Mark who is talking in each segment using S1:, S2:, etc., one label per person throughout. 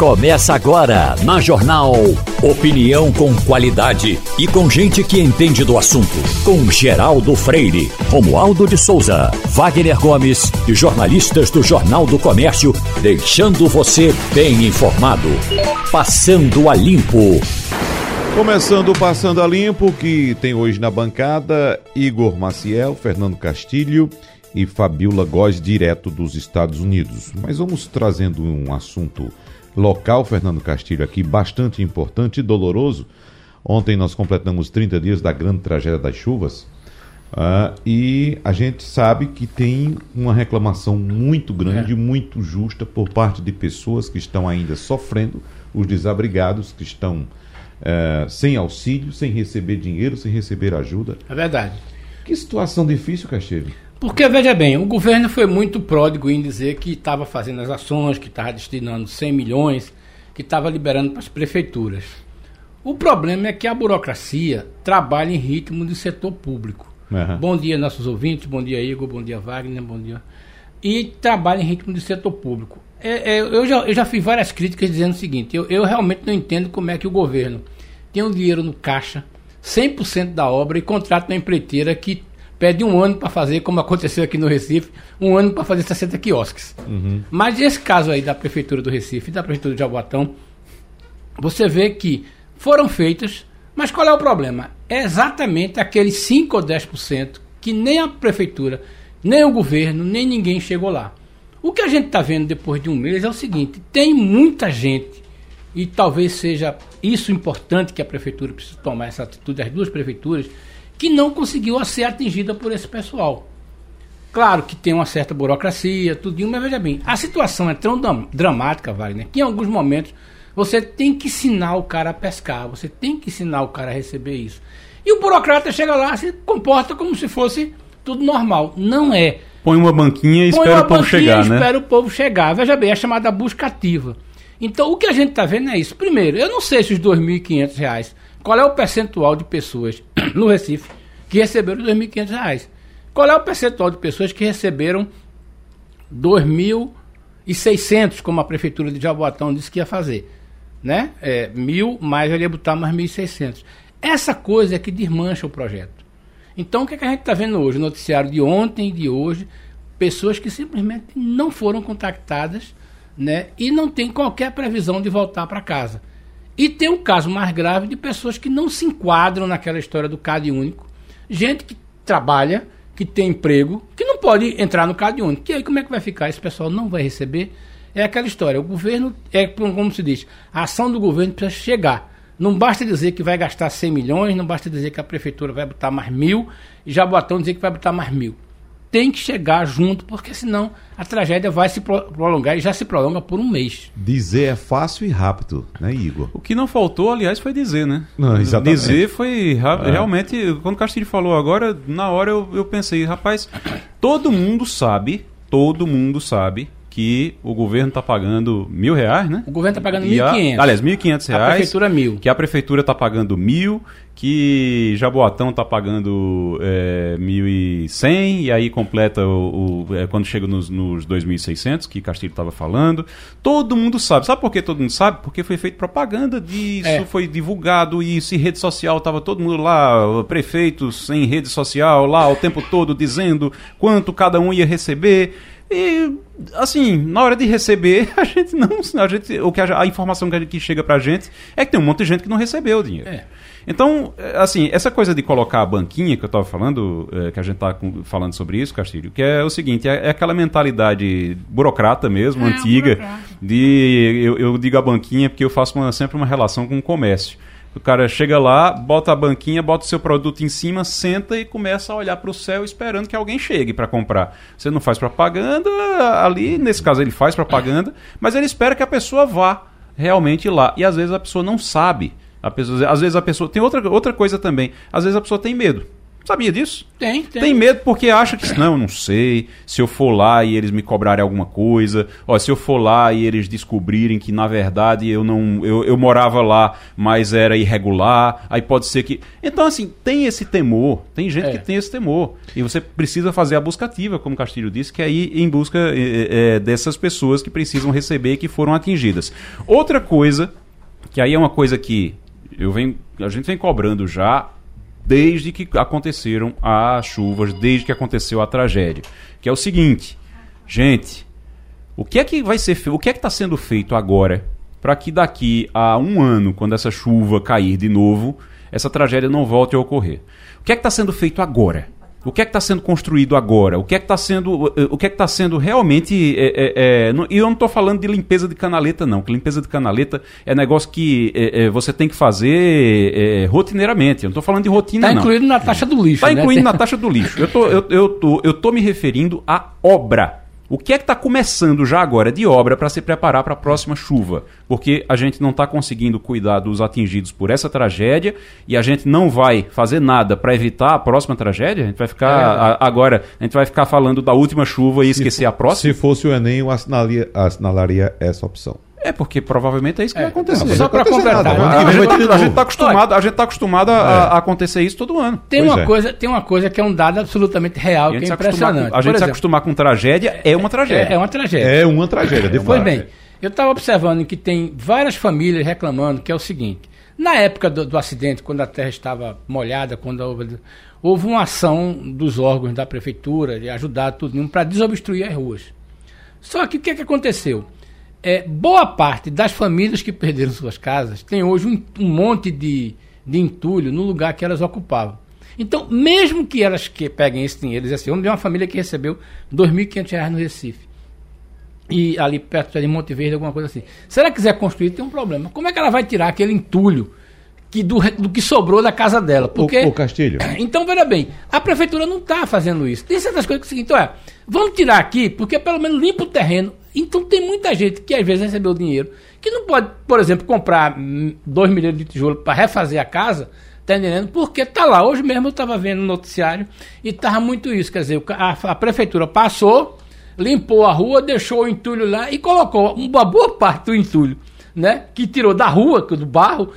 S1: Começa agora na Jornal. Opinião com qualidade e com gente que entende do assunto. Com Geraldo Freire, Romualdo de Souza, Wagner Gomes e jornalistas do Jornal do Comércio, deixando você bem informado. Passando a Limpo.
S2: Começando Passando a Limpo, que tem hoje na bancada Igor Maciel, Fernando Castilho e Fabiola Góes, direto dos Estados Unidos. Mas vamos trazendo um assunto local, Fernando Castilho, aqui bastante importante e doloroso. Ontem nós completamos 30 dias da grande tragédia das chuvas. Uh, e a gente sabe que tem uma reclamação muito grande, é. muito justa por parte de pessoas que estão ainda sofrendo, os desabrigados que estão uh, sem auxílio, sem receber dinheiro, sem receber ajuda.
S3: É verdade.
S2: Que situação difícil, Castilho.
S3: Porque, veja bem, o governo foi muito pródigo em dizer que estava fazendo as ações, que estava destinando 100 milhões, que estava liberando para as prefeituras. O problema é que a burocracia trabalha em ritmo de setor público. Uhum. Bom dia, nossos ouvintes, bom dia, Igor, bom dia, Wagner, bom dia. E trabalha em ritmo de setor público. É, é, eu, já, eu já fiz várias críticas dizendo o seguinte: eu, eu realmente não entendo como é que o governo tem o um dinheiro no caixa, 100% da obra, e contrata uma empreiteira que pede um ano para fazer, como aconteceu aqui no Recife, um ano para fazer 60 quiosques. Uhum. Mas esse caso aí da Prefeitura do Recife e da Prefeitura de Jaboatão, você vê que foram feitas, mas qual é o problema? É exatamente aqueles 5 ou 10% que nem a Prefeitura, nem o governo, nem ninguém chegou lá. O que a gente está vendo depois de um mês é o seguinte: tem muita gente, e talvez seja isso importante que a Prefeitura precisa tomar essa atitude, as duas prefeituras, que não conseguiu ser atingida por esse pessoal. Claro que tem uma certa burocracia, tudinho, mas veja bem, a situação é tão dramática, Wagner, que em alguns momentos você tem que ensinar o cara a pescar, você tem que ensinar o cara a receber isso. E o burocrata chega lá, se comporta como se fosse tudo normal. Não é.
S2: Põe uma banquinha e Põe espera o povo chegar, né?
S3: espera o povo chegar. Veja bem, é chamada busca ativa. Então, o que a gente está vendo é isso. Primeiro, eu não sei se os R$ 2.500 qual é o percentual de pessoas no Recife que receberam R$ 2.500? Qual é o percentual de pessoas que receberam R$ 2.600, como a prefeitura de Jaboatão disse que ia fazer? Né? É, mil, mais ele ia botar mais 1.600. Essa coisa é que desmancha o projeto. Então, o que, é que a gente está vendo hoje? Noticiário de ontem e de hoje, pessoas que simplesmente não foram contactadas né, e não tem qualquer previsão de voltar para casa. E tem um caso mais grave de pessoas que não se enquadram naquela história do CAD único. Gente que trabalha, que tem emprego, que não pode entrar no CAD único. E aí como é que vai ficar? Esse pessoal não vai receber. É aquela história. O governo, é como se diz, a ação do governo precisa chegar. Não basta dizer que vai gastar 100 milhões, não basta dizer que a prefeitura vai botar mais mil, e já botão dizer que vai botar mais mil tem que chegar junto, porque senão a tragédia vai se prolongar e já se prolonga por um mês.
S2: Dizer é fácil e rápido, né, Igor?
S4: O que não faltou, aliás, foi dizer, né?
S2: Não, exatamente.
S4: Dizer foi é. realmente. Quando o Castilho falou agora, na hora eu, eu pensei, rapaz, todo mundo sabe, todo mundo sabe que o governo está pagando mil reais, né?
S3: O governo está pagando mil quinhentos.
S4: Aliás, mil quinhentos reais.
S3: A prefeitura mil.
S4: Que a prefeitura está pagando mil, que Jaboatão está pagando é, mil e cem, e aí completa o, o é, quando chega nos, nos 2.600, que Castilho estava falando. Todo mundo sabe. Sabe por que todo mundo sabe? Porque foi feita propaganda disso, é. foi divulgado isso, em rede social estava todo mundo lá, prefeitos em rede social, lá o tempo todo dizendo quanto cada um ia receber. E, assim, na hora de receber, a gente não. A, gente, o que a, a informação que, que chega pra gente é que tem um monte de gente que não recebeu o dinheiro. É. Então, assim, essa coisa de colocar a banquinha que eu estava falando, é, que a gente está falando sobre isso, Castilho, que é o seguinte, é, é aquela mentalidade burocrata mesmo, é, antiga, burocrata. de eu, eu, digo a banquinha porque eu faço uma, sempre uma relação com o comércio. O cara chega lá, bota a banquinha, bota o seu produto em cima, senta e começa a olhar para o céu esperando que alguém chegue para comprar. Você não faz propaganda, ali, nesse caso ele faz propaganda, mas ele espera que a pessoa vá realmente lá. E às vezes a pessoa não sabe. A pessoa, às vezes a pessoa. Tem outra, outra coisa também. Às vezes a pessoa tem medo. Sabia disso?
S3: Tem, tem.
S4: Tem medo porque acha que, não, eu não sei. Se eu for lá e eles me cobrarem alguma coisa, ó, se eu for lá e eles descobrirem que, na verdade, eu não. Eu, eu morava lá, mas era irregular, aí pode ser que. Então, assim, tem esse temor. Tem gente
S3: É.
S4: que tem esse temor. E você precisa fazer a busca ativa, como o Castilho disse, que é ir em busca é, é, dessas pessoas que precisam receber e que foram atingidas. Outra coisa, que aí é uma coisa que eu venho, a gente vem cobrando já desde que aconteceram as chuvas, desde que aconteceu a tragédia, que é o seguinte, gente, o que é que vai ser, fe- o que é que está sendo feito agora para que daqui a um ano, quando essa chuva cair de novo, essa tragédia não volte a ocorrer? O que é que está sendo feito agora? O que é que está sendo construído agora? O que é que está sendo, eh, o que é que está sendo realmente? eh, eh, eh, não- e eu não estou falando de limpeza de canaleta, não. Que limpeza de canaleta é negócio que eh, eh, você tem que fazer rotineiramente. Eu não estou falando de rotina,
S3: Tá
S4: não.
S3: incluído na taxa do lixo.
S4: Está
S3: né?
S4: incluindo
S3: Tem-
S4: na taxa do lixo. Eu tô, eu, eu tô, eu tô me referindo à obra. O que é que está começando já agora de obra para se preparar para a próxima chuva? Porque a gente não está conseguindo cuidar dos atingidos por essa tragédia e a gente não vai fazer nada para evitar a próxima tragédia. A gente vai ficar
S3: É.
S4: a- agora, a gente vai ficar falando da última chuva e esquecer a próxima.
S2: Se fosse o Enem, eu assinalaria, assinalaria essa opção.
S4: É porque provavelmente é isso que
S3: É,
S4: vai acontecer.
S3: não, só para completar.
S4: A gente, a
S2: de
S4: gente tá
S2: novo.
S4: acostumado, a gente tá acostumado a, a acontecer isso todo ano.
S3: Tem
S2: Pois
S3: uma,
S2: é.
S3: coisa, tem uma coisa que é um dado absolutamente real, que é impressionante.
S4: com, a gente
S3: Por
S4: se
S3: exemplo,
S4: acostumar com tragédia é uma tragédia.
S3: é, é uma tragédia.
S2: É uma tragédia, de
S3: Pois
S2: fato.
S3: bem, eu estava observando que tem várias famílias reclamando que é o seguinte: na época do, do acidente, quando a terra estava molhada, quando houve, houve uma ação dos órgãos da prefeitura de ajudar tudo para desobstruir as ruas. Só que o que, é que aconteceu? É, boa parte das famílias que perderam suas casas tem hoje um, um monte de, de entulho no lugar que elas ocupavam. Então, mesmo que elas que peguem esse dinheiro, dizem assim, vamos ver uma família que recebeu 2.500 reais no Recife e ali perto de Monte Verde, alguma coisa assim. Se ela quiser construir, tem um problema. Como é que ela vai tirar aquele entulho que do, do que sobrou da casa dela? Porque
S2: O, o Castilho.
S3: então, veja bem, a prefeitura não está fazendo isso. Tem certas coisas que é o seguinte, olha, vamos tirar aqui, porque pelo menos limpa o terreno. Então tem muita gente que às vezes recebeu dinheiro, que não pode, por exemplo, comprar 2 milhões de tijolo para refazer a casa, tá entendendo? Porque tá lá. Hoje mesmo eu estava vendo no noticiário e tava muito isso. Quer dizer, o a, a prefeitura passou, limpou a rua, deixou o entulho lá e colocou uma boa parte do entulho, né? Que tirou da rua, do barro,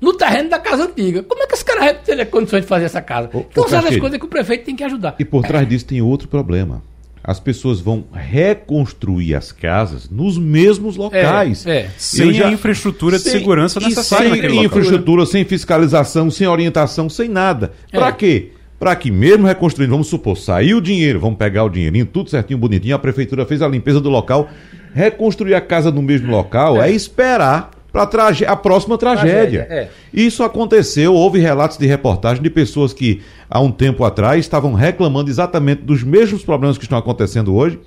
S3: no terreno da casa antiga. Como é que esse cara vai ter condições de fazer essa casa?
S2: Ô,
S3: então são
S2: Castilho.
S3: coisas que o prefeito tem que ajudar.
S2: E por trás disso tem outro problema. As pessoas vão reconstruir as casas nos mesmos locais.
S3: É, é.
S4: Sem
S2: já-
S4: a infraestrutura de
S2: Sem-
S4: segurança necessária
S2: Sem
S4: naquele local.
S2: infraestrutura, sem fiscalização, sem orientação, sem nada.
S3: É.
S2: Pra quê? Pra que mesmo reconstruindo, vamos supor, saiu o dinheiro, vamos pegar o dinheirinho, tudo certinho, bonitinho, a prefeitura fez a limpeza do local, reconstruir a casa no mesmo local é, esperar para a próxima tragédia.
S3: Tragédia, é.
S2: Isso aconteceu, houve relatos de reportagem de pessoas que há um tempo atrás estavam reclamando exatamente dos mesmos problemas que estão acontecendo hoje.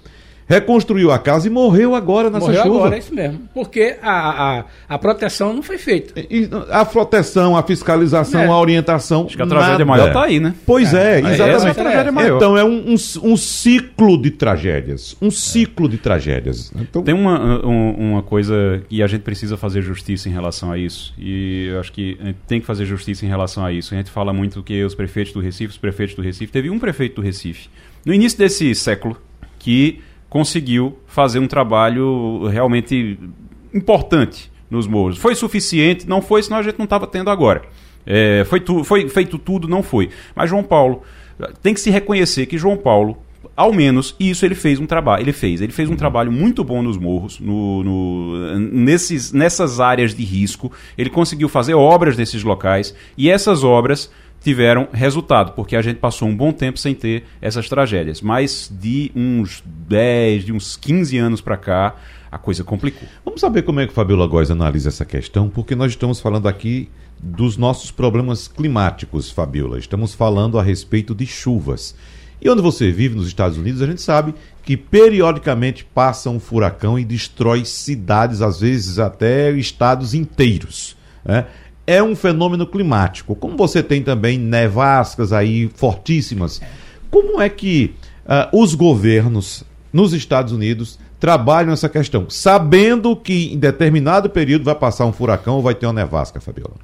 S2: Reconstruiu a casa e morreu agora nessa
S3: Morreu
S2: chuva.
S3: agora, é isso mesmo. Porque a, a, a proteção não foi feita.
S2: E A proteção, a fiscalização,
S3: É.
S2: a orientação.
S4: Acho que a tragédia
S2: nada.
S4: maior tá aí, né?
S2: Pois é,
S4: Aí
S2: exatamente.
S4: essa é a tragédia maior.
S2: Então é um, um, um ciclo de tragédias. Um ciclo de tragédias. Então,
S4: Tem uma, um- uma coisa que a gente precisa fazer justiça em relação a isso. E eu acho que a gente tem que fazer justiça em relação a isso. A gente fala muito que os prefeitos do Recife, os prefeitos do Recife. Teve um prefeito do Recife, no início desse século, que conseguiu fazer um trabalho realmente importante nos morros. Foi suficiente? Não foi, senão a gente não estava tendo agora. É, foi, tu- foi feito tudo? Não foi. Mas João Paulo, tem que se reconhecer que João Paulo, ao menos isso ele fez um trabalho. Ele fez. Ele fez um trabalho muito bom nos morros, no, no- nesses, nessas áreas de risco. Ele conseguiu fazer obras nesses locais e essas obras tiveram resultado, porque a gente passou um bom tempo sem ter essas tragédias. Mas de uns 10, de uns 15 anos para cá, a coisa complicou.
S2: Vamos saber como é que Fabiola Góes analisa essa questão, porque nós estamos falando aqui dos nossos problemas climáticos, Fabiola. Estamos falando a respeito de chuvas. E onde você vive, nos Estados Unidos, a gente sabe que periodicamente passa um furacão e destrói cidades, às vezes até estados inteiros. né? É um fenômeno climático. Como você tem também nevascas aí fortíssimas, como é que ah, os governos nos Estados Unidos trabalham essa questão, sabendo que em determinado período vai passar um furacão ou vai ter uma nevasca, Fabiola?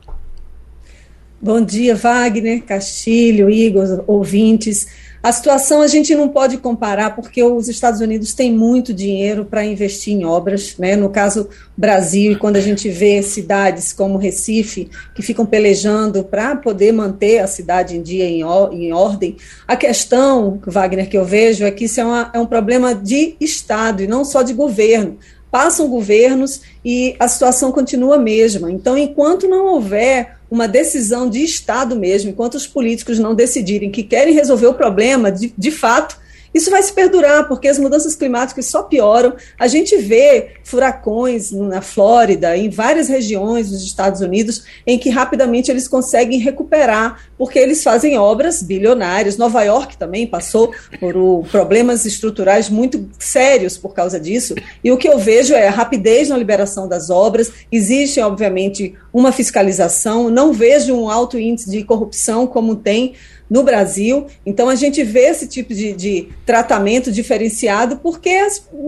S5: Bom dia, Wagner, Castilho, Igor, ouvintes. A situação a gente não pode comparar porque os Estados Unidos têm muito dinheiro para investir em obras, né? No caso Brasil, quando a gente vê cidades como Recife que ficam pelejando para poder manter a cidade em dia em, em, ordem, a questão, Wagner, que eu vejo é que isso é, uma, é um problema de Estado e não só de governo passam governos e a situação continua a mesma. Então, enquanto não houver uma decisão de Estado mesmo, enquanto os políticos não decidirem que querem resolver o problema, de, de fato, isso vai se perdurar, porque as mudanças climáticas só pioram. A gente vê furacões na Flórida, em várias regiões dos Estados Unidos, em que rapidamente eles conseguem recuperar, porque eles fazem obras bilionárias. Nova York também passou por o, problemas estruturais muito sérios por causa disso. E o que eu vejo é a rapidez na liberação das obras. Existe, obviamente, uma fiscalização. Não vejo um alto índice de corrupção como tem no Brasil. Então, a gente vê esse tipo de, de tratamento diferenciado porque,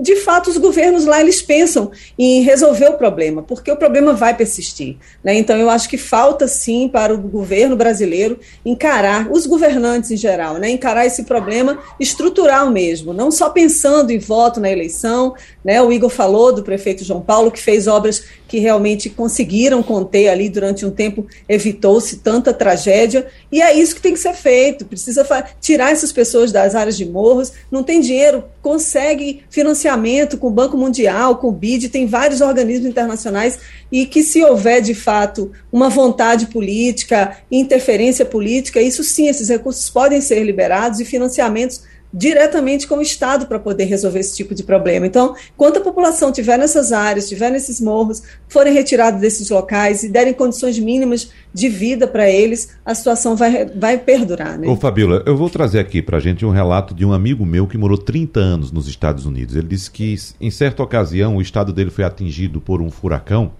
S5: de fato, os governos lá eles pensam em resolver o problema, porque o problema vai persistir. Né? Então, eu acho que falta, sim, para o governo brasileiro encarar, os governantes em geral, né? encarar esse problema estrutural mesmo, não só pensando em voto na eleição. Né? O Igor falou do prefeito João Paulo, que fez obras que realmente conseguiram conter ali durante um tempo, evitou-se tanta tragédia, e é isso que tem que ser feito. Precisa tirar essas pessoas das áreas de morros, não tem dinheiro, consegue financiamento com o Banco Mundial, com o BID, tem vários organismos internacionais, e que se houver de fato uma vontade política, interferência política, isso sim, esses recursos podem ser liberados e financiamentos diretamente com o Estado para poder resolver esse tipo de problema. Então, quando a população tiver nessas áreas, tiver nesses morros, forem retirados desses locais e derem condições mínimas de vida para eles, a situação vai, vai perdurar. Né?
S2: Ô Fabiola, eu vou trazer aqui para a gente um relato de um amigo meu que morou 30 anos nos Estados Unidos. Ele disse que, em certa ocasião, o estado dele foi atingido por um furacão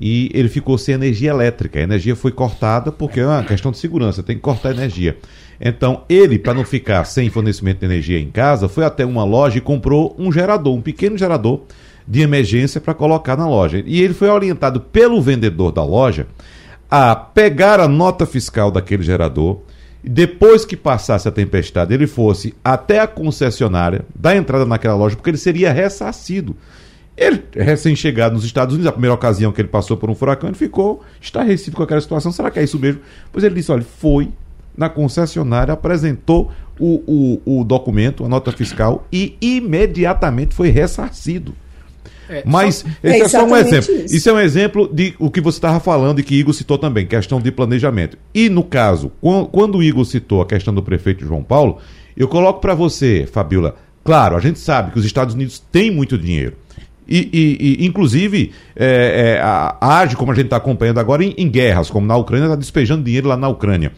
S2: e ele ficou sem energia elétrica. A energia foi cortada porque é uma questão de segurança, tem que cortar a energia. Então, ele, para não ficar sem fornecimento de energia em casa, foi até uma loja e comprou um gerador, um pequeno gerador de emergência para colocar na loja. E ele foi orientado pelo vendedor da loja a pegar a nota fiscal daquele gerador, e depois que passasse a tempestade, ele fosse até a concessionária, dar entrada naquela loja, porque ele seria ressarcido. Ele, recém-chegado nos Estados Unidos, a primeira ocasião que ele passou por um furacão, ele ficou estarrecido com aquela situação. Será que é isso mesmo? Pois ele disse: olha, foi na concessionária, apresentou o, o, o documento, a nota fiscal, e imediatamente foi ressarcido. É, Mas só, esse é, é só um exemplo. Isso. isso. é um exemplo de o que você estava falando e que Igor citou também, questão de planejamento. E no caso, quando o Igor citou a questão do prefeito João Paulo, eu coloco para você, Fabiola, claro, a gente sabe que os Estados Unidos têm muito dinheiro. E, e, e inclusive, é, é, age, como a gente está acompanhando agora, em, em guerras, como na Ucrânia, está despejando dinheiro lá na Ucrânia.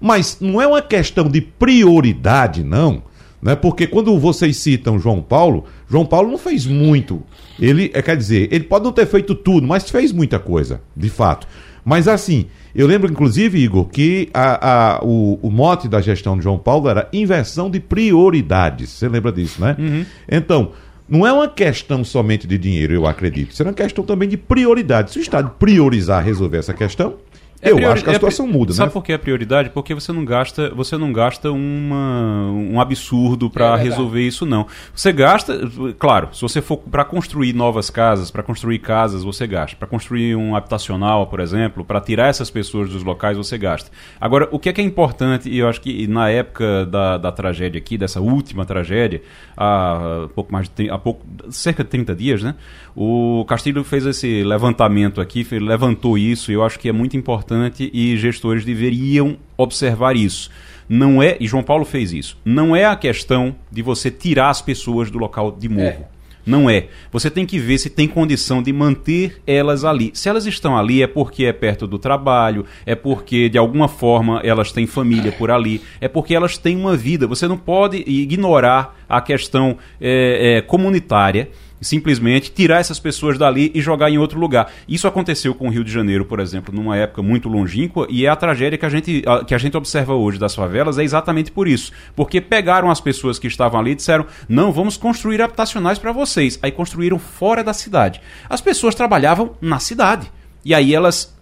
S2: Mas não é uma questão de prioridade, não. Né? Porque quando vocês citam João Paulo, João Paulo não fez muito. Ele, é, quer dizer, ele pode não ter feito tudo, mas fez muita coisa, de fato. Mas assim, eu lembro, inclusive, Igor, que a, a, o, o, mote da gestão de João Paulo era inversão de prioridades. Você lembra disso, né? Uhum. Então, não é uma questão somente de dinheiro, eu acredito. Isso é uma questão também de prioridade. Se o Estado priorizar resolver essa questão, é eu priori... acho que a é situação é... muda,
S4: Sabe
S2: né?
S4: por que é prioridade? Porque você não gasta, você não gasta uma, um absurdo para é resolver isso, não. Você gasta, claro, se você for para construir novas casas, para construir casas, você gasta. Para construir um habitacional, por exemplo, para tirar essas pessoas dos locais, você gasta. Agora, o que é que é importante, e eu acho que na época da, da tragédia aqui, dessa última tragédia, há pouco mais de há pouco, cerca de 30 dias, né? O Castilho fez esse levantamento aqui, levantou isso, e eu acho que é muito importante e gestores deveriam observar isso. Não é, e João Paulo fez isso, não é a questão de você tirar as pessoas do local de morro. É. Não é. Você tem que ver se tem condição de manter elas ali. Se elas estão ali, é porque é perto do trabalho, é porque de alguma forma elas têm família por ali, é porque elas têm uma vida. Você não pode ignorar a questão é, é, comunitária simplesmente tirar essas pessoas dali e jogar em outro lugar. Isso aconteceu com o Rio de Janeiro, por exemplo, numa época muito longínqua, e é a tragédia que a gente, que a gente observa hoje das favelas é exatamente por isso. Porque pegaram as pessoas que estavam ali e disseram: não, vamos construir habitacionais para vocês. Aí construíram fora da cidade. As pessoas trabalhavam na cidade. E aí elas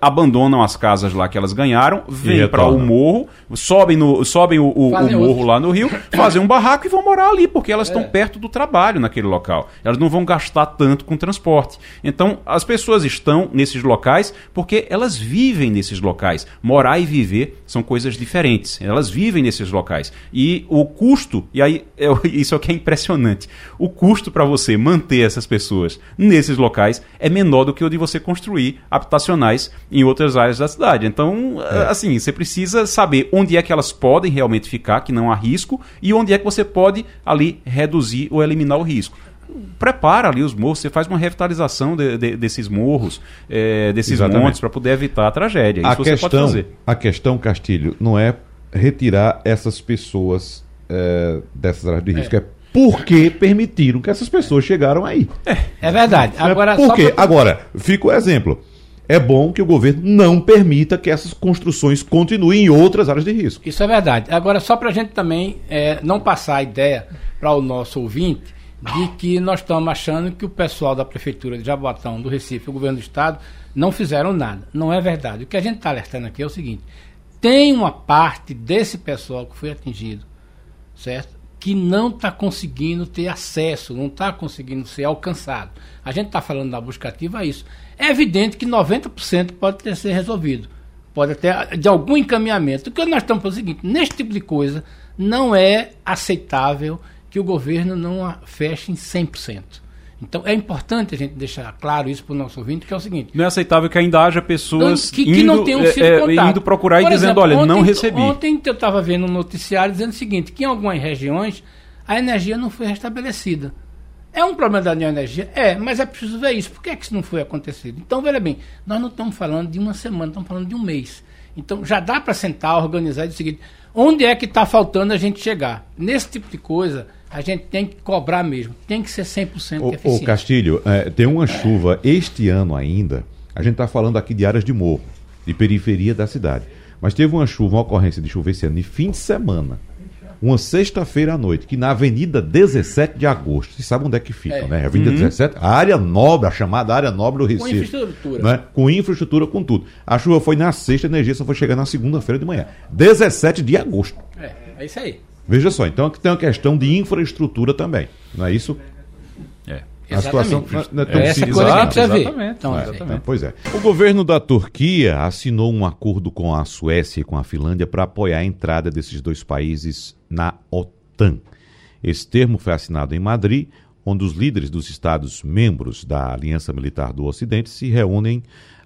S4: abandonam as casas lá que elas ganharam, vêm para o morro, sobem, no, sobem o, o, o morro outro. lá no Rio, fazem um barraco e vão morar ali, porque elas estão é. perto do trabalho naquele local. Elas não vão gastar tanto com transporte. Então, as pessoas estão nesses locais porque elas vivem nesses locais. Morar e viver são coisas diferentes. Elas vivem nesses locais. E o custo, e aí é, isso é o que é impressionante, o custo para você manter essas pessoas nesses locais é menor do que o de você construir habitacionais em outras áreas da cidade. Então, é. assim, você precisa saber onde é que elas podem realmente ficar, que não há risco, e onde é que você pode ali reduzir ou eliminar o risco prepara ali os morros, você faz uma revitalização de, de, desses morros, é, desses Exatamente. montes, para poder evitar a tragédia.
S2: A Isso questão, A questão, Castilho, não é retirar essas pessoas é, dessas áreas de risco, é, é porque permitiram que essas pessoas chegaram aí.
S3: É, é verdade.
S2: Agora, Por quê? Pra... Agora, fica o exemplo é bom que o governo não permita que essas construções continuem em outras áreas de risco.
S3: Isso é verdade. Agora, só para a gente também é, não passar a ideia para o nosso ouvinte de que nós estamos achando que o pessoal da Prefeitura de Jaboatão, do Recife, o governo do Estado, não fizeram nada. Não é verdade. O que a gente está alertando aqui é o seguinte: tem uma parte desse pessoal que foi atingido, certo? Que não está conseguindo ter acesso, não está conseguindo ser alcançado. A gente está falando da busca ativa a isso. É evidente que 90% pode ter ser resolvido. Pode ter de algum encaminhamento. O que nós estamos falando é o seguinte: neste tipo de coisa, não é aceitável que o governo não feche em 100%. Então é importante a gente deixar claro isso para o nosso ouvinte, que é o seguinte.
S4: Não é aceitável que ainda haja pessoas que, que indo, não tenham sido é, é indo procurar Por e exemplo, dizendo, olha, ontem, não recebi.
S3: Ontem eu estava vendo um noticiário dizendo o seguinte, que em algumas regiões a energia não foi restabelecida. É um problema da neoenergia? É, mas é preciso ver isso. Por que, é que isso não foi acontecido? Então, veja bem, nós não estamos falando de uma semana, estamos falando de um mês. Então, já dá para sentar, organizar e dizer o seguinte: onde é que está faltando a gente chegar? Nesse tipo de coisa, a gente tem que cobrar mesmo, tem que ser 100% o, eficiente.
S2: Ô, Castilho, é, tem uma chuva este ano ainda, a gente está falando aqui de áreas de morro, de periferia da cidade. Mas teve uma chuva, uma ocorrência de chuva esse ano, de fim de semana uma sexta-feira à noite, que na Avenida 17 de Agosto, você sabe onde é que fica, é. né? Avenida uhum. 17, a área nobre, a chamada área nobre do Recife. Com infraestrutura. Né? Com infraestrutura, com tudo. A chuva foi na sexta, a energia só foi chegar na segunda-feira de manhã. 17 de agosto.
S3: É, é isso aí.
S2: Veja só, então tem uma questão de infraestrutura também, não é isso?
S3: A situação não é tão é essa coisa que a gente precisa ver.
S2: Exatamente. Então, é, exatamente. Pois é. O governo da Turquia assinou um acordo com a Suécia e com a Finlândia para apoiar a entrada desses dois países na OTAN. Esse termo foi assinado em Madrid, onde os líderes dos Estados membros da Aliança Militar do Ocidente se reúnem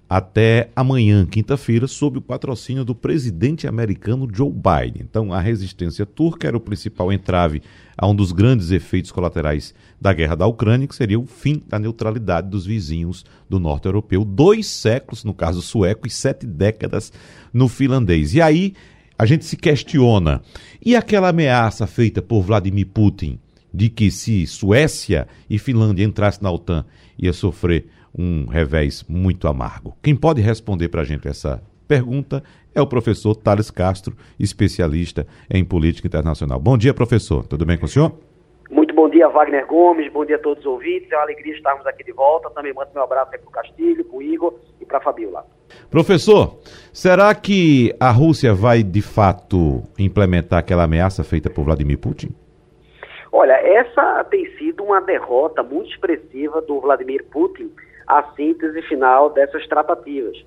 S2: até amanhã, quinta-feira, sob o patrocínio do presidente americano Joe Biden. Então, a resistência turca era o principal entrave a um dos grandes efeitos colaterais da guerra da Ucrânia, que seria o fim da neutralidade dos vizinhos do norte europeu. Dois séculos, no caso sueco, e sete décadas no finlandês. E aí a gente se questiona: e aquela ameaça feita por Vladimir Putin de que se Suécia e Finlândia entrassem na OTAN ia sofrer um revés muito amargo. Quem pode responder para a gente essa pergunta é o professor Thales Castro, especialista em política internacional. Bom dia, professor. Tudo bem com o senhor?
S6: Muito bom dia, Wagner Gomes. Bom dia a todos os ouvintes. É uma alegria estarmos aqui de volta. Também mando meu abraço para o Castilho, para o Igor e para a Fabiola.
S2: Professor, será que a Rússia vai de fato implementar aquela ameaça feita por Vladimir Putin?
S6: Olha, essa tem sido uma derrota muito expressiva do Vladimir Putin a síntese final dessas tratativas.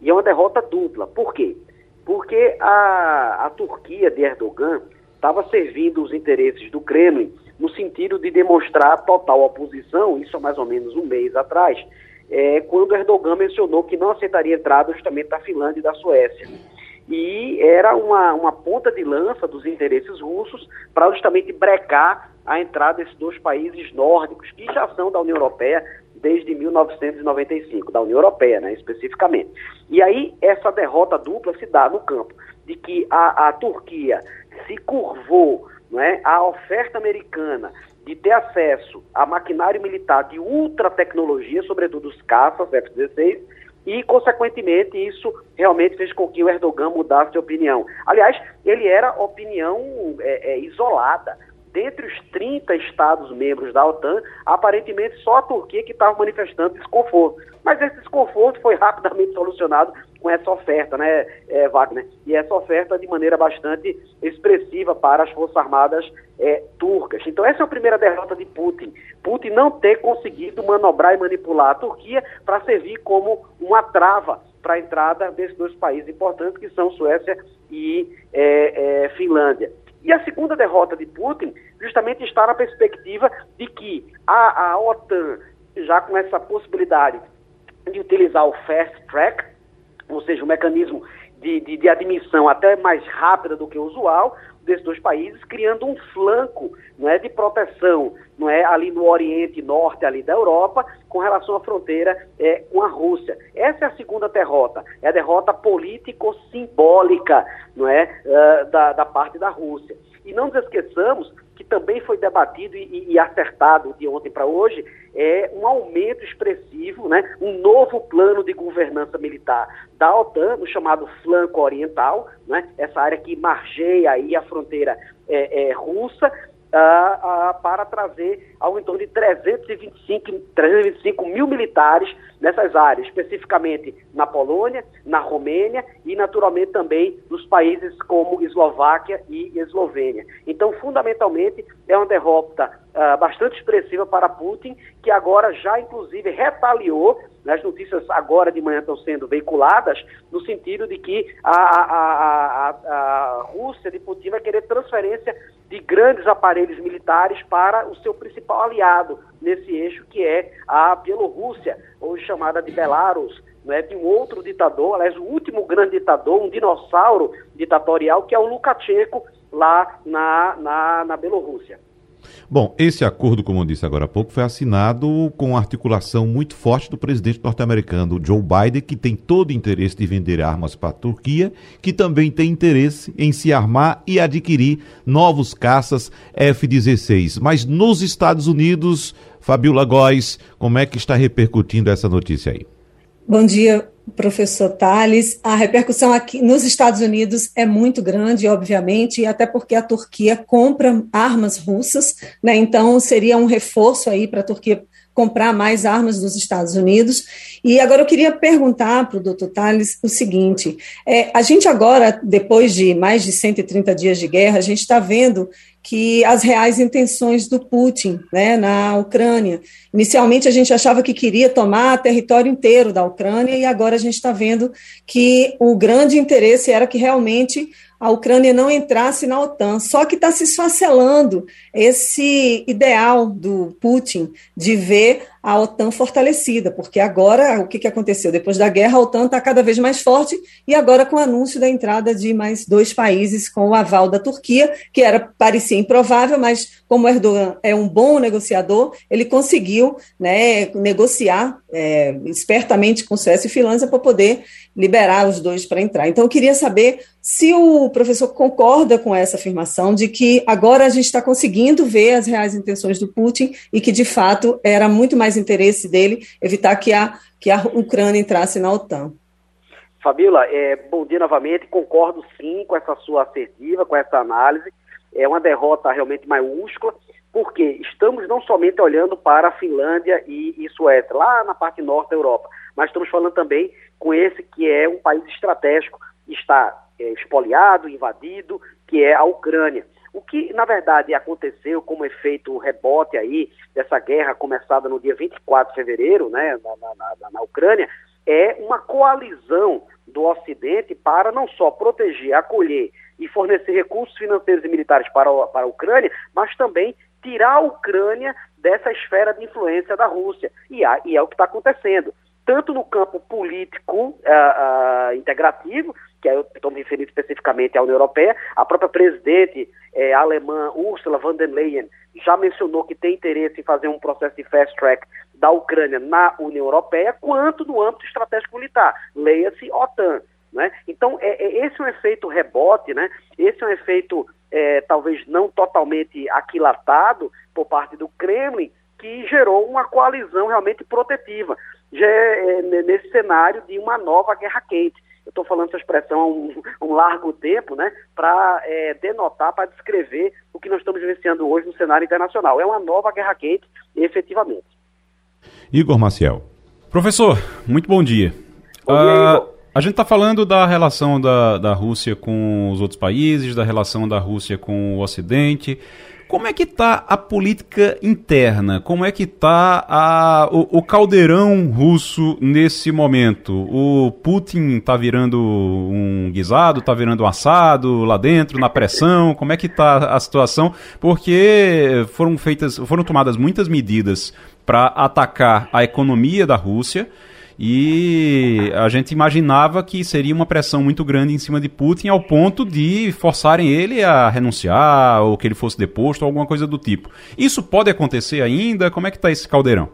S6: E é uma derrota dupla. Por quê? Porque a, a Turquia de Erdogan estava servindo os interesses do Kremlin no sentido de demonstrar total oposição, isso há mais ou menos um mês atrás, é, quando Erdogan mencionou que não aceitaria entrada justamente da Finlândia e da Suécia. E era uma, uma ponta de lança dos interesses russos para justamente brecar a entrada desses dois países nórdicos, que já são da União Europeia, desde 1995, da União Europeia, né, especificamente. E aí essa derrota dupla se dá no campo de que a, a Turquia se curvou é, à oferta americana de ter acesso a maquinário militar de ultra tecnologia, sobretudo os caças F-16, e, consequentemente, isso realmente fez com que o Erdogan mudasse de opinião. Aliás, ele era opinião é, é, isolada dentre os 30 estados membros da OTAN, aparentemente só a Turquia que estava manifestando desconforto. Mas esse desconforto foi rapidamente solucionado com essa oferta, né, é, Wagner? E essa oferta de maneira bastante expressiva para as Forças Armadas é, turcas. Então, essa é a primeira derrota de Putin. Putin não ter conseguido manobrar e manipular a Turquia para servir como uma trava para a entrada desses dois países importantes, que são Suécia e é, é, Finlândia. E a segunda derrota de Putin justamente está na perspectiva de que a, a OTAN, já com essa possibilidade de utilizar o fast track, ou seja, o mecanismo de, de, de, admissão até mais rápida do que o usual desses dois países, criando um flanco não é, de proteção não é, ali no Oriente Norte ali da Europa, com relação à fronteira é, com a Rússia. Essa é a segunda derrota, é a derrota político-simbólica não é, uh, da, da parte da Rússia. E não nos esqueçamos que também foi debatido e, e acertado de ontem para hoje, é um aumento expressivo, né, um novo plano de governança militar da OTAN, no chamado flanco oriental, né, essa área que margeia aí a fronteira é, é, russa, uh, uh, para trazer ao entorno de 325, 325 mil militares nessas áreas, especificamente na Polônia, na Romênia e, naturalmente, também nos países como Eslováquia e Eslovênia. Então, fundamentalmente, é uma derrota uh, bastante expressiva para Putin, que agora já, inclusive, retaliou. As notícias agora de manhã estão sendo veiculadas no sentido de que a, a, a, a Rússia de Putin vai querer transferência de grandes aparelhos militares para o seu principal aliado nesse eixo, que é a Bielorrússia, hoje chamada de Belarus, né, de um outro ditador, aliás, o último grande ditador, um dinossauro ditatorial, que é o Lukashenko, lá na, na, na Bielorrússia.
S2: Bom, esse acordo, como eu disse agora há pouco, foi assinado com articulação muito forte do presidente norte-americano, Joe Biden, que tem todo interesse de vender armas para a Turquia, que também tem interesse em se armar e adquirir novos caças F-16. Mas nos Estados Unidos, Fabiola Góes, como é que está repercutindo essa notícia aí?
S5: Bom dia, professor Tales. A repercussão aqui nos Estados Unidos é muito grande, obviamente, até porque a Turquia compra armas russas, né? Então seria um reforço aí para a Turquia comprar mais armas dos Estados Unidos. E agora eu queria perguntar para o doutor Tales o seguinte: é, a gente agora, depois de mais de 130 dias de guerra, a gente está vendo que as reais intenções do Putin né, na Ucrânia. Inicialmente a gente achava que queria tomar território inteiro da Ucrânia e agora a gente está vendo que o grande interesse era que realmente a Ucrânia não entrasse na OTAN. Só que está se esfacelando esse ideal do Putin de ver a OTAN fortalecida, porque agora o que, que aconteceu? Depois da guerra, a OTAN está cada vez mais forte e agora com o anúncio da entrada de mais dois países com o aval da Turquia, que era parecia improvável, mas como Erdogan é um bom negociador, ele conseguiu né, negociar é, espertamente com Suécia e Finlândia para poder liberar os dois para entrar. Então, eu queria saber se o professor concorda com essa afirmação de que agora a gente está conseguindo ver as reais intenções do Putin e que, de fato, era muito mais interesse dele evitar que a, que a Ucrânia entrasse na OTAN.
S6: Fabíola, é, bom dia novamente. Concordo sim com essa sua assertiva, com essa análise. É uma derrota realmente maiúscula, porque estamos não somente olhando para a Finlândia e, e Suécia, lá na parte norte da Europa, mas estamos falando também com esse que é um país estratégico, está é, expoliado, invadido, que é a Ucrânia. O que, na verdade, aconteceu como efeito rebote aí dessa guerra começada no dia 24 de fevereiro, né, na, na, na, na Ucrânia, é uma coalizão do Ocidente para não só proteger, acolher e fornecer recursos financeiros e militares para, a, para a Ucrânia, mas também tirar a Ucrânia dessa esfera de influência da Rússia. E, há, e é o que está acontecendo tanto no campo político uh, uh, integrativo, que eu estou me referindo especificamente à União Europeia, a própria presidente eh, alemã Ursula von der Leyen já mencionou que tem interesse em fazer um processo de fast track da Ucrânia na União Europeia, quanto no âmbito estratégico militar, leia-se OTAN. Né? Então, é, é, esse é um efeito rebote, né? esse é um efeito é, talvez não totalmente aquilatado por parte do Kremlin, que gerou uma coalizão realmente protetiva já é, é nesse cenário de uma nova guerra quente. eu estou falando essa expressão há um, um largo tempo, né, para é, denotar, para descrever o que nós estamos vivenciando hoje no cenário internacional. É uma nova guerra quente, efetivamente.
S2: Igor Maciel.
S4: Professor, muito bom dia.
S6: Bom dia,
S4: uh,
S6: Igor.
S4: A gente está falando da relação da, da Rússia com os outros países, da relação da Rússia com o Ocidente. Como é que está a política interna? Como é que está o, o, caldeirão russo nesse momento? O Putin está virando um guisado, está virando um assado lá dentro, na pressão? Como é que está a situação? Porque foram feitas, foram tomadas muitas medidas para atacar a economia da Rússia e a gente imaginava que seria uma pressão muito grande em cima de Putin ao ponto de forçarem ele a renunciar ou que ele fosse deposto ou alguma coisa do tipo. Isso pode acontecer ainda? Como é que está esse caldeirão?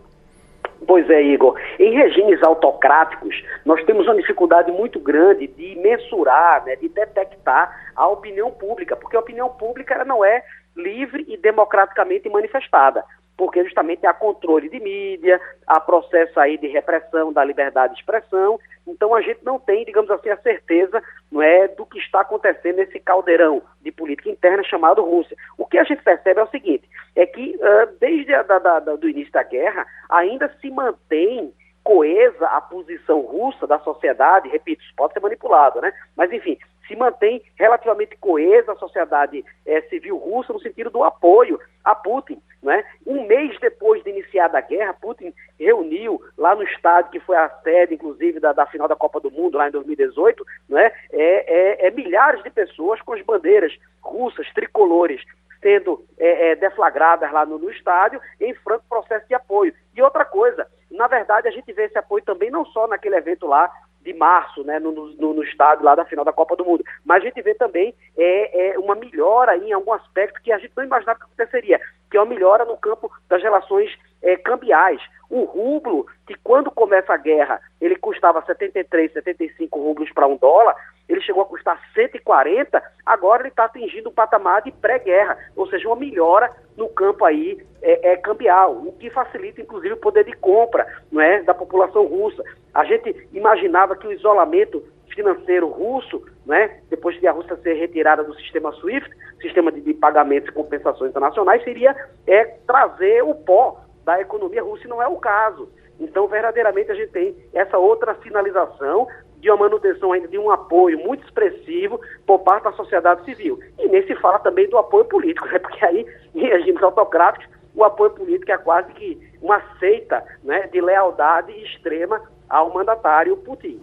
S6: Pois é, Igor. Em regimes autocráticos, nós temos uma dificuldade muito grande de mensurar, né, de detectar a opinião pública, porque a opinião pública ela não é livre e democraticamente manifestada porque justamente há controle de mídia, há processo aí de repressão da liberdade de expressão, então a gente não tem, digamos assim, a certeza não é, do que está acontecendo nesse caldeirão de política interna chamado Rússia. O que a gente percebe é o seguinte, é que uh, desde da, do início da guerra ainda se mantém coesa a posição russa da sociedade, repito, isso pode ser manipulado, né? Mas enfim, se mantém relativamente coesa a sociedade é, civil russa no sentido do apoio a Putin. Né? Um mês depois de iniciada a guerra, Putin reuniu lá no estádio, que foi a sede, inclusive, da, da final da Copa do Mundo, lá em 2018, né? é, é, é milhares de pessoas com as bandeiras russas, tricolores, sendo é, é, deflagradas lá no, no, estádio, em franco processo de apoio. E outra coisa, na verdade, a gente vê esse apoio também não só naquele evento lá de março, né, no, no, no, estádio lá da final da Copa do Mundo. Mas a gente vê também é, é uma melhora em algum aspecto que a gente não imaginava que aconteceria, que é uma melhora no campo das relações é, cambiais. O rublo, que quando começa a guerra, ele custava 73, 75 rublos para um dólar, ele chegou a custar 140, agora ele está atingindo o patamar de pré-guerra, ou seja, uma melhora no campo aí é, é, cambial, o que facilita inclusive o poder de compra não é, da população russa. A gente imaginava que o isolamento financeiro russo, né, depois de a Rússia ser retirada do sistema SWIFT, sistema de, de pagamentos e compensações internacionais, seria é, trazer o pó da economia russa, e não é o caso. Então, verdadeiramente, a gente tem essa outra finalização de uma manutenção ainda de um apoio muito expressivo por parte da sociedade civil. E nem se fala também do apoio político, né? porque aí, em regimes autocráticos, o apoio político é quase que uma seita né, de lealdade extrema ao mandatário Putin.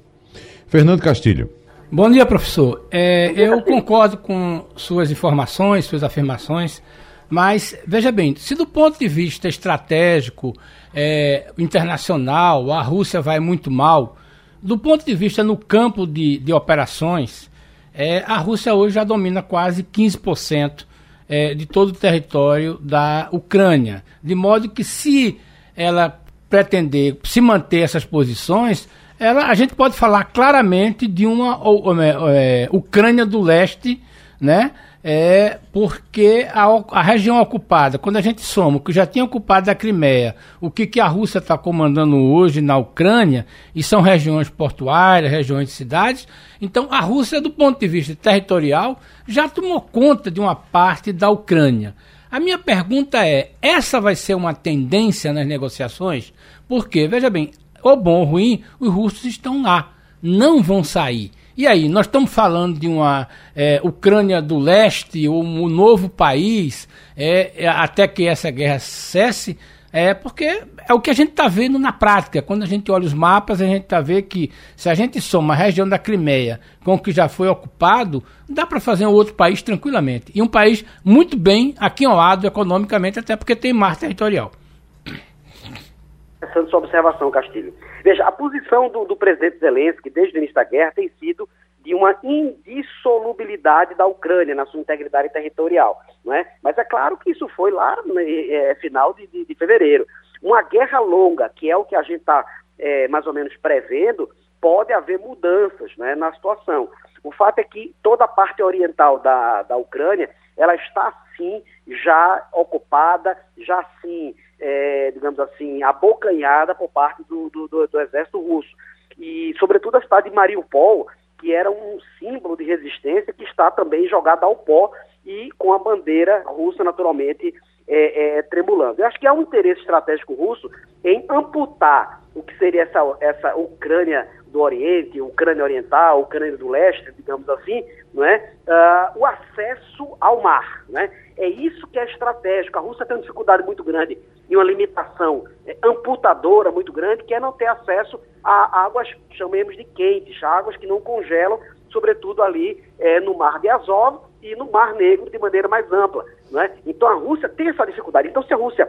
S2: Fernando Castilho.
S3: Bom dia, professor. É, dia, eu Castilho. concordo com suas informações, suas afirmações, mas veja bem, se do ponto de vista estratégico, é, internacional, a Rússia vai muito mal, do ponto de vista no campo de, de operações, é, a Rússia hoje já domina quase 15% é, de todo o território da Ucrânia. De modo que se ela pretender se manter essas posições, ela, a gente pode falar claramente de uma é, Ucrânia do leste, né? É porque a, a, região ocupada, quando a gente soma o que já tinha ocupado a Crimeia, o que, que a Rússia está comandando hoje na Ucrânia, e são regiões portuárias, regiões de cidades, então a Rússia, do ponto de vista territorial, já tomou conta de uma parte da Ucrânia. A minha pergunta é: essa vai ser uma tendência nas negociações? Porque, veja bem, ou bom ou ruim, os russos estão lá, não vão sair. E aí, nós estamos falando de uma é, Ucrânia do leste, um, um novo país, é, é, até que essa guerra cesse, é porque é o que a gente está vendo na prática. Quando a gente olha os mapas, a gente está vendo que se a gente soma a região da Crimeia com o que já foi ocupado, dá para fazer um outro país tranquilamente. E um país muito bem aquinhoado economicamente, até porque tem mar territorial.
S6: Essa sua observação, Castilho. Veja, a posição do, do presidente Zelensky desde o início da guerra tem sido de uma indissolubilidade da Ucrânia na sua integridade territorial. Não é? Mas é claro que isso foi lá no é, final de, de, de, fevereiro. Uma guerra longa, que é o que a gente está é, mais ou menos prevendo, pode haver mudanças né, na situação. O fato é que toda a parte oriental da, da Ucrânia ela está sim já ocupada, já sim é, digamos assim, abocanhada por parte do, do, do, do, exército russo. E, sobretudo, a cidade de Mariupol, que era um símbolo de resistência que está também jogada ao pó e com a bandeira russa, naturalmente, é, é, tremulando. Eu acho que há um interesse estratégico russo em amputar o que seria essa, essa Ucrânia do Oriente, Ucrânia Oriental, Ucrânia do Leste, digamos assim, não é? Uh, o acesso ao mar. Né? É isso que é estratégico. A Rússia tem uma dificuldade muito grande e uma limitação é, amputadora muito grande, que é não ter acesso a águas, chamemos de quentes, águas que não congelam, sobretudo ali é, no Mar de Azov e no Mar Negro de maneira mais ampla. Não é? Então a Rússia tem essa dificuldade. Então se a Rússia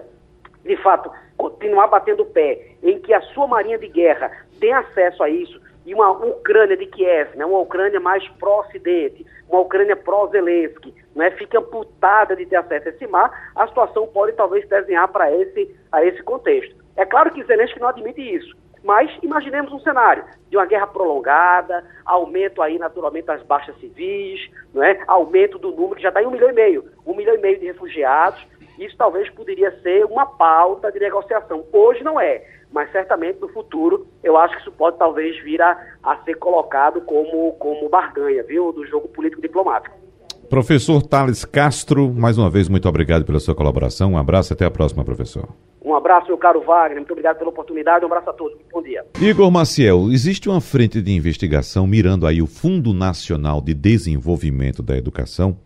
S6: de fato, continuar batendo o pé em que a sua marinha de guerra tem acesso a isso, e uma Ucrânia de Kiev, né, uma Ucrânia mais pró-Ocidente, uma Ucrânia pró-Zelensky, né, fica amputada de ter acesso a esse mar, a situação pode talvez desenhar para esse, a esse contexto. É claro que Zelensky não admite isso, mas imaginemos um cenário de uma guerra prolongada, aumento aí naturalmente das baixas civis, né, aumento do número, que já está em um milhão e meio, um milhão e meio de refugiados, isso talvez poderia ser uma pauta de negociação. Hoje não é, mas certamente no futuro eu acho que isso pode talvez vir a, a ser colocado como, como barganha, viu, do jogo político-diplomático.
S2: Professor Thales Castro, mais uma vez, muito obrigado pela sua colaboração. Um abraço e até a próxima, professor.
S6: Um abraço, meu caro Wagner. Muito obrigado pela oportunidade. Um abraço a todos. Bom dia.
S2: Igor Maciel, existe uma frente de investigação mirando aí o Fundo Nacional de Desenvolvimento da Educação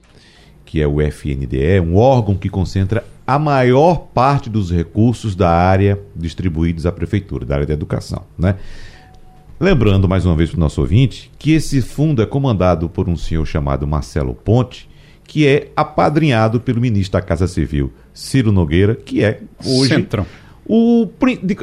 S2: que é o FNDE, um órgão que concentra a maior parte dos recursos da área distribuídos à prefeitura, da área da educação, né? Lembrando mais uma vez para o nosso ouvinte que esse fundo é comandado por um senhor chamado Marcelo Ponte, que é apadrinhado pelo ministro da Casa Civil, Ciro Nogueira, que é hoje
S4: Centrão.
S2: O,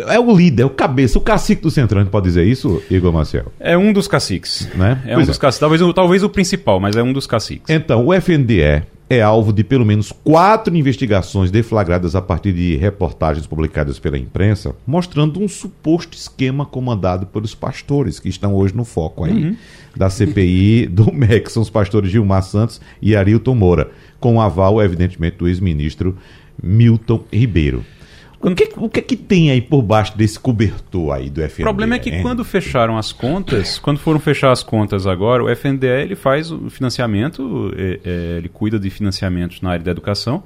S2: é o líder, é o cabeça, o cacique do Centrão, pode dizer isso, Igor Marcel?
S4: É um dos caciques. Né? É pois um é. dos caciques. Talvez, talvez o principal, mas é um dos caciques.
S2: Então, o FNDE é alvo de pelo menos quatro investigações deflagradas a partir de reportagens publicadas pela imprensa, mostrando um suposto esquema comandado pelos pastores que estão hoje no foco aí uhum. da CPI do MEC, são os pastores Gilmar Santos e Arilton Moura, com o aval, evidentemente, do ex-ministro Milton Ribeiro. O que, o que é que tem aí por baixo desse cobertor aí do FNDE?
S4: O problema é que quando fecharam as contas, quando foram fechar as contas agora, o FNDE ele faz o financiamento, é, é, ele cuida de financiamentos na área da educação,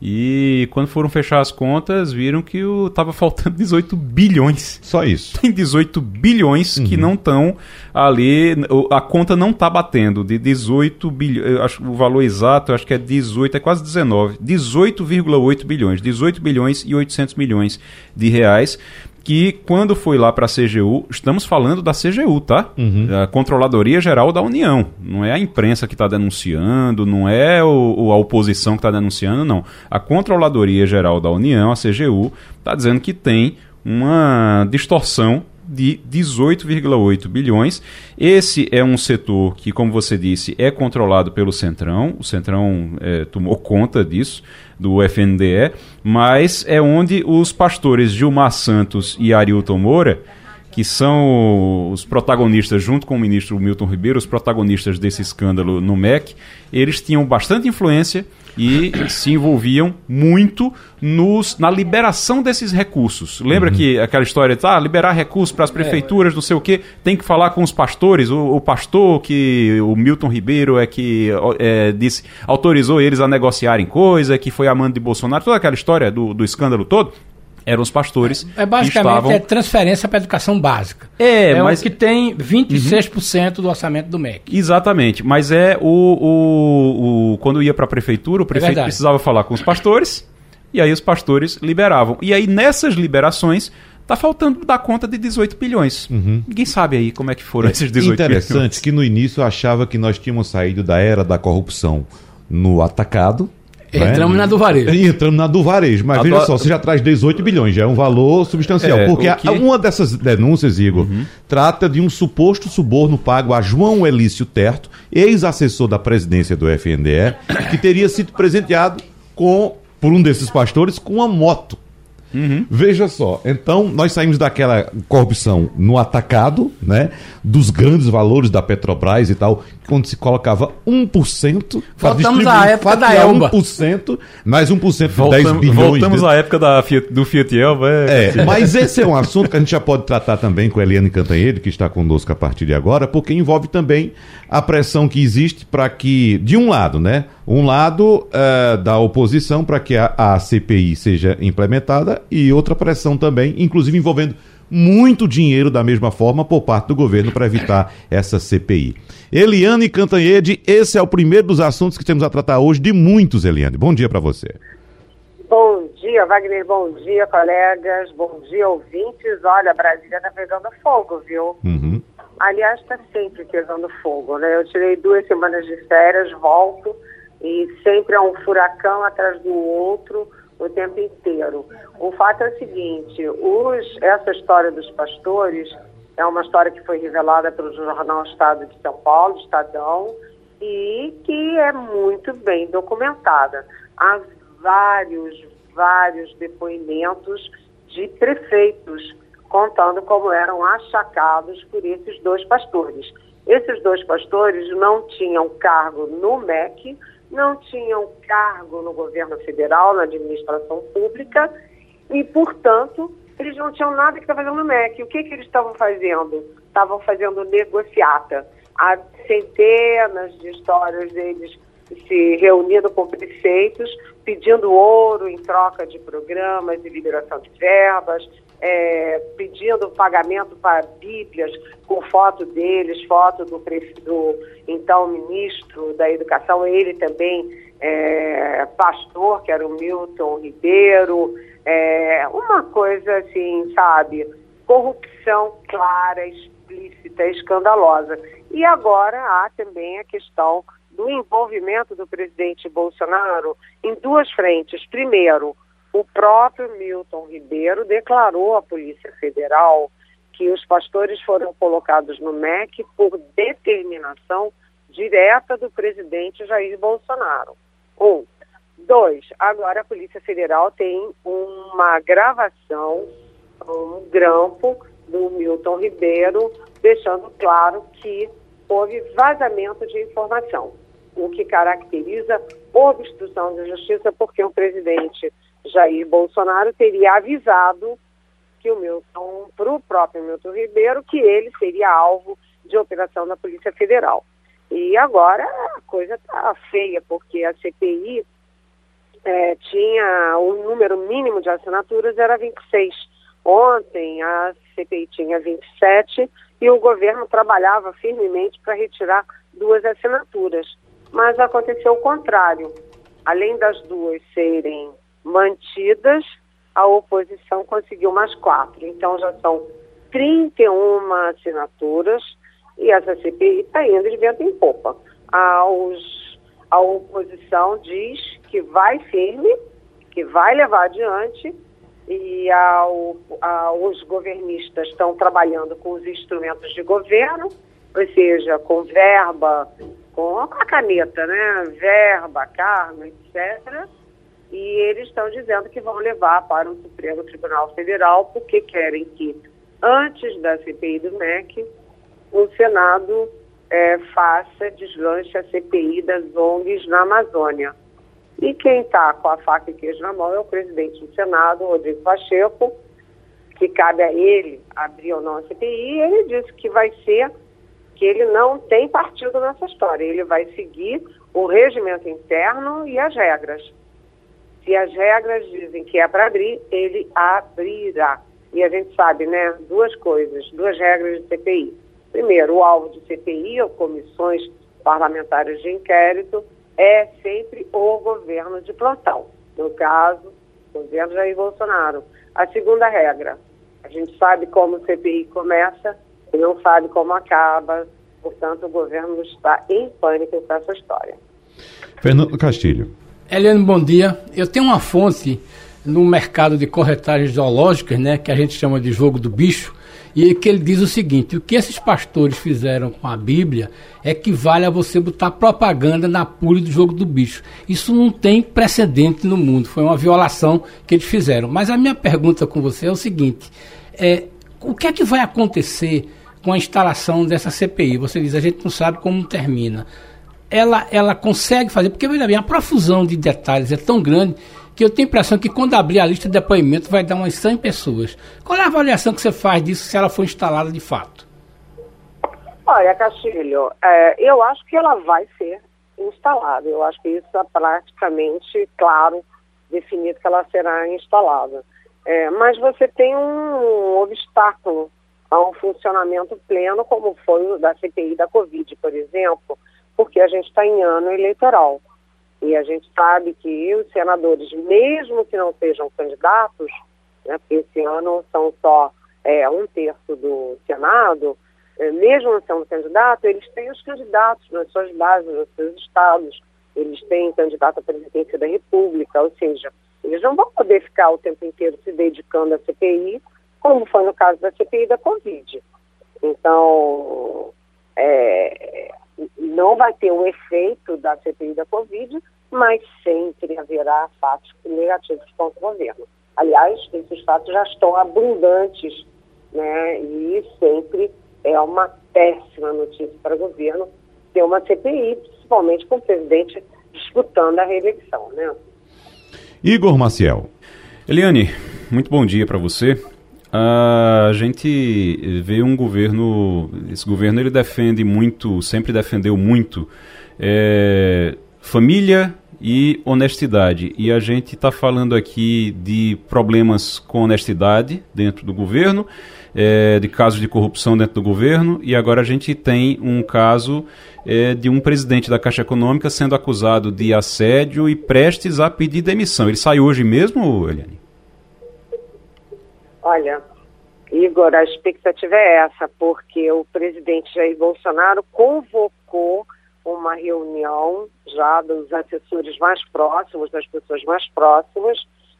S4: e quando foram fechar as contas, viram que estava faltando 18 bilhões.
S2: Só isso.
S4: Tem 18 bilhões uhum. que não estão ali. A conta não está batendo. De 18 bilhões. O valor exato, acho que é 18, é quase 19. 18,8 bilhões. 18 bilhões e 800 milhões de reais que quando foi lá para a CGU, estamos falando da CGU, tá? Uhum. A Controladoria Geral da União. Não é a imprensa que está denunciando, não é o, a oposição que está denunciando, não. A Controladoria Geral da União, a CGU, está dizendo que tem uma distorção de 18,8 bilhões. Esse é um setor que, como você disse, é controlado pelo Centrão. O Centrão é, tomou conta disso, do FNDE, mas é onde os pastores Gilmar Santos e Arilton Moura que são os protagonistas, junto com o ministro Milton Ribeiro, os protagonistas desse escândalo no MEC, eles tinham bastante influência e se envolviam muito nos, na liberação desses recursos. Lembra uhum. que aquela história de ah, liberar recursos para as prefeituras, não sei o quê, tem que falar com os pastores, o, o pastor que o Milton Ribeiro é que é, disse, autorizou eles a negociarem coisa, que foi amando de Bolsonaro, toda aquela história do, do escândalo todo eram os pastores.
S3: É, é basicamente estavam... é transferência para a educação básica.
S4: É,
S3: é
S4: mas
S3: que tem 26% uhum. do orçamento do MEC.
S4: Exatamente, mas é o, o, o quando ia para a prefeitura, o prefeito é precisava falar com os pastores e aí os pastores liberavam. E aí nessas liberações Tá faltando dar conta de 18 bilhões. Uhum. Ninguém sabe aí como é que foram é esses 18
S2: interessante
S4: bilhões.
S2: Interessante que no início eu achava que nós tínhamos saído da era da corrupção no atacado
S3: Entramos né? na do varejo.
S2: Entramos na do varejo. Mas veja só, você já traz 18 bilhões, já é um valor substancial. É, porque que... uma dessas denúncias, Igor, uhum. trata de um suposto suborno pago a João Elício Terto, ex-assessor da presidência do FNDE, que teria sido presenteado com, por um desses pastores com uma moto. Uhum. Veja só, então nós saímos daquela corrupção no atacado, né? Dos grandes valores da Petrobras e tal, quando se colocava 1%
S3: para distribuir, à época da
S2: Elba. 1%, mais 1% de Voltam, 10 bilhões.
S4: Voltamos à época da Fiat, do Fiat Elba.
S2: É, é mas esse é um assunto que a gente já pode tratar também com a Eliane Cantanhede, que está conosco a partir de agora, porque envolve também a pressão que existe para que, de um lado, né? Um lado uh, da oposição para que a, a CPI seja implementada e outra pressão também, inclusive envolvendo muito dinheiro da mesma forma por parte do governo para evitar essa CPI. Eliane Cantanhede, esse é o primeiro dos assuntos que temos a tratar hoje, de muitos, Eliane. Bom dia para você.
S7: Bom dia, Wagner. Bom dia, colegas. Bom dia, ouvintes. Olha, Brasília está pegando fogo, viu? Uhum. Aliás, está sempre pegando fogo, né? Eu tirei duas semanas de férias, volto e sempre é um furacão atrás do outro o tempo inteiro. O fato é o seguinte, os, essa história dos pastores é uma história que foi revelada pelo jornal Estado de São Paulo, Estadão, e que é muito bem documentada. Há vários, vários depoimentos de prefeitos contando como eram achacados por esses dois pastores. Esses dois pastores não tinham cargo no MEC, não tinham cargo no governo federal, na administração pública, e, portanto, eles não tinham nada que estar fazendo no MEC. O que, que eles estavam fazendo? Estavam fazendo negociata. Há centenas de histórias deles se reunindo com prefeitos, pedindo ouro em troca de programas de liberação de verbas, é, pedindo pagamento para bíblias com foto deles, foto do, do então ministro da Educação, ele também é, pastor, que era o Milton Ribeiro, é, uma coisa assim, sabe, corrupção clara, explícita, escandalosa. E agora há também a questão do envolvimento do presidente Bolsonaro em duas frentes. Primeiro, o próprio Milton Ribeiro declarou à Polícia Federal que os pastores foram colocados no MEC por determinação direta do presidente Jair Bolsonaro. Um. Dois, agora a Polícia Federal tem uma gravação, um grampo do Milton Ribeiro, deixando claro que houve vazamento de informação o que caracteriza obstrução de justiça, porque o presidente Jair Bolsonaro teria avisado que o Milton, para o próprio Milton Ribeiro, que ele seria alvo de operação da Polícia Federal. E agora a coisa está feia, porque a CPI é, tinha o número mínimo de assinaturas era 26. Ontem a CPI tinha 27 e o governo trabalhava firmemente para retirar duas assinaturas mas aconteceu o contrário. Além das duas serem mantidas, a oposição conseguiu mais quatro. Então já são 31 assinaturas e essa CPI está indo de vento em popa. Aos, a oposição diz que vai firme, que vai levar adiante e ao, os governistas estão trabalhando com os instrumentos de governo, ou seja, com verba, com a caneta, né? Verba, cargo, etc. E eles estão dizendo que vão levar para o Supremo Tribunal Federal porque querem que, antes da CPI do MEC, o Senado é, faça, deslanche a CPI das ONGs na Amazônia. E quem está com a faca e queijo na mão é o presidente do Senado, Rodrigo Pacheco, que cabe a ele abrir ou não a CPI, e ele disse que vai ser que ele não tem partido nessa história. Ele vai seguir o regimento interno e as regras. Se as regras dizem que é para abrir, ele abrirá. E a gente sabe, né, duas coisas, duas regras de CPI. Primeiro, o alvo de CPI, ou comissões parlamentares de inquérito, é sempre o governo de plantão. No caso, o governo Jair Bolsonaro. A segunda regra, a gente sabe como o CPI começa e não sabe como acaba. Portanto, o governo está em pânico com essa história.
S2: Fernando Castilho.
S3: Eliane, bom dia. Eu tenho uma fonte no mercado de corretagens zoológicas, né, que a gente chama de jogo do bicho, e que ele diz o seguinte: o que esses pastores fizeram com a Bíblia equivale a você botar propaganda na pule do jogo do bicho. Isso não tem precedente no mundo, foi uma violação que eles fizeram. Mas a minha pergunta com você é o seguinte: é, o que é que vai acontecer com a instalação dessa CPI? Você diz, a gente não sabe como termina. Ela, ela consegue fazer, porque veja bem, a profusão de detalhes é tão grande que eu tenho a impressão que quando abrir a lista de depoimento vai dar umas 100 pessoas. Qual é a avaliação que você faz disso se ela for instalada de fato?
S7: Olha, Castilho, é, eu acho que ela vai ser instalada. Eu acho que isso é praticamente claro, definido que ela será instalada. É, mas você tem um obstáculo a um funcionamento pleno, como foi o da CPI da Covid, por exemplo, porque a gente está em ano eleitoral. E a gente sabe que os senadores, mesmo que não sejam candidatos, né, porque esse ano são só é, um terço do Senado, é, mesmo não sendo candidato, eles têm os candidatos nas suas bases, nos seus estados, eles têm candidato à presidência da República, ou seja, eles não vão poder ficar o tempo inteiro se dedicando à CPI, como foi no caso da CPI da Covid. Então, é, não vai ter o efeito da CPI da Covid, mas sempre haverá fatos negativos contra o governo. Aliás, esses fatos já estão abundantes, né? E sempre é uma péssima notícia para o governo ter uma CPI, principalmente com o presidente disputando a reeleição, né?
S2: Igor Maciel.
S4: Eliane, muito bom dia para você. A gente vê um governo, esse governo ele defende muito, sempre defendeu muito é, família e honestidade. E a gente está falando aqui de problemas com honestidade dentro do governo, é, de casos de corrupção dentro do governo, e agora a gente tem um caso é, de um presidente da Caixa Econômica sendo acusado de assédio e prestes a pedir demissão. Ele sai hoje mesmo, Eliane?
S7: Olha, Igor, a expectativa é essa, porque o presidente Jair Bolsonaro convocou uma reunião já dos assessores mais próximos, das pessoas mais próximas,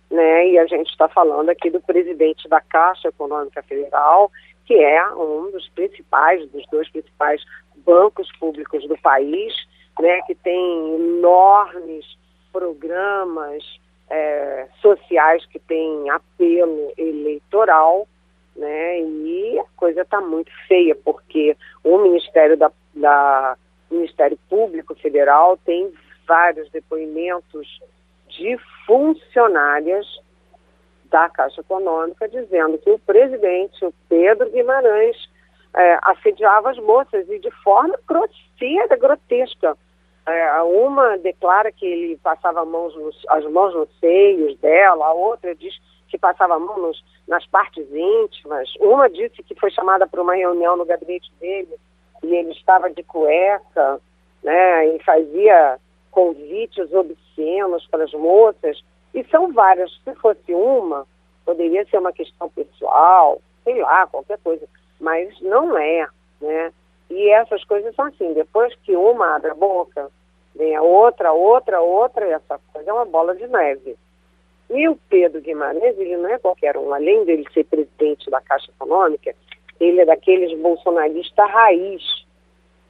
S7: né? E a gente está falando aqui do presidente da Caixa Econômica Federal, que é um dos principais, dos dois principais bancos públicos do país, né? Que tem enormes programas é, sociais que têm apelo eleitoral, né? E a coisa está muito feia, porque o Ministério da, da Ministério Público Federal tem vários depoimentos de funcionárias da Caixa Econômica dizendo que o presidente, o Pedro Guimarães, é, assediava as moças e de forma grosseira, grotesca. É, uma declara que ele passava mãos nos, as mãos nos seios dela, a outra diz que passava a mão nos, nas partes íntimas. Uma disse que foi chamada para uma reunião no gabinete dele e ele estava de cueca, né, e fazia convites obscenos para as moças. E são várias. Se fosse uma, poderia ser uma questão pessoal, sei lá, qualquer coisa. Mas não é, né? E essas coisas são assim, depois que uma abre a boca, vem a outra, outra, outra, e essa coisa é uma bola de neve. E o Pedro Guimarães, ele não é qualquer um, além dele ser presidente da Caixa Econômica, ele é daqueles bolsonaristas raiz,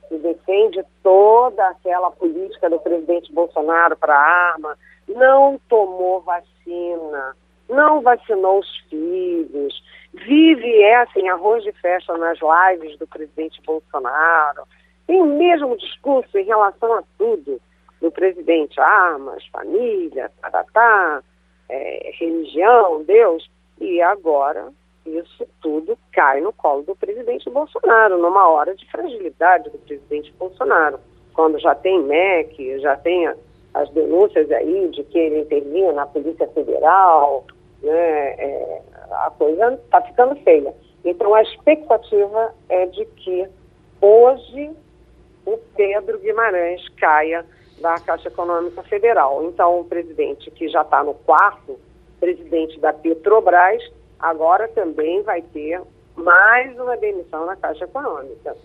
S7: que defende toda aquela política do presidente Bolsonaro para a arma, não tomou vacina, não vacinou os filhos, vive essa em arroz de festa nas lives do presidente Bolsonaro, tem o mesmo discurso em relação a tudo. Do presidente, armas, família, tá, tá, tá, é, religião, Deus, e agora isso tudo cai no colo do presidente Bolsonaro, numa hora de fragilidade do presidente Bolsonaro, quando já tem MEC, já tem as denúncias aí de que ele intervinha na Polícia Federal, né, é, a coisa está ficando feia. Então a expectativa é de que hoje o Pedro Guimarães caia da Caixa Econômica Federal. Então o presidente que já está no quarto, presidente da Petrobras, agora também vai ter mais uma demissão na Caixa Econômica.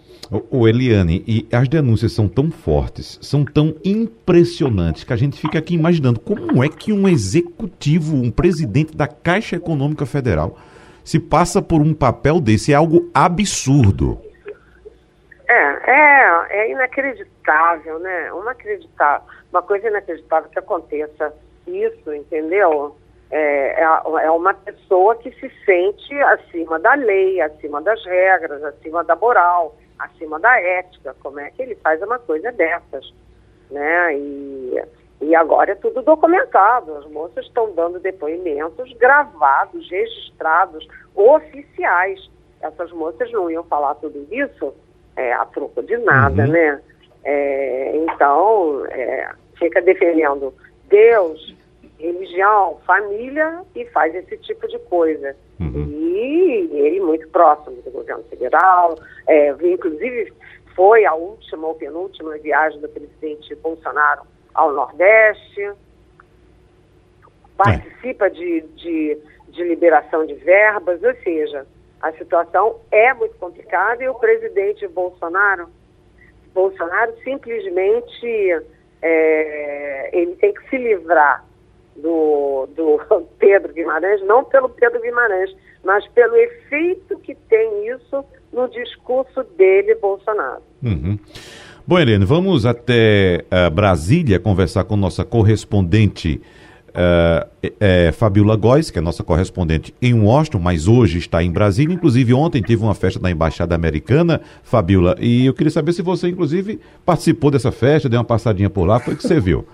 S2: O, Eliane, e as denúncias são tão fortes, são tão impressionantes, que a gente fica aqui imaginando como é que um executivo, um presidente da Caixa Econômica Federal, se passa por um papel desse. É algo absurdo.
S7: É, é, é inacreditável, né? Inacreditável. Uma coisa inacreditável que aconteça isso, entendeu? É, é, é uma pessoa que se sente acima da lei, acima das regras, acima da moral, acima da ética. Como é que ele faz uma coisa dessas? Né? E, e agora é tudo documentado. As moças estão dando depoimentos gravados, registrados, oficiais. Essas moças não iam falar tudo isso é, a troco de nada, uhum. né? É, então, é, fica defendendo Deus, religião, família e faz esse tipo de coisa. Uhum. E ele muito próximo do governo federal, é, inclusive foi a última ou penúltima viagem do presidente Bolsonaro ao Nordeste, participa de, de, de liberação de verbas, ou seja, a situação é muito complicada e o presidente Bolsonaro, Bolsonaro simplesmente é, ele tem que se livrar do, do Pedro Guimarães, não pelo Pedro Guimarães, mas pelo efeito que tem isso no discurso dele, Bolsonaro.
S2: Uhum. Bom, Helene, vamos até uh, Brasília conversar com nossa correspondente uh, é, Fabiola Góes, que é nossa correspondente em Washington, mas hoje está em Brasília. Inclusive, ontem teve uma festa da Embaixada Americana, Fabiola, e eu queria saber se você, inclusive, participou dessa festa, deu uma passadinha por lá, foi o que você viu.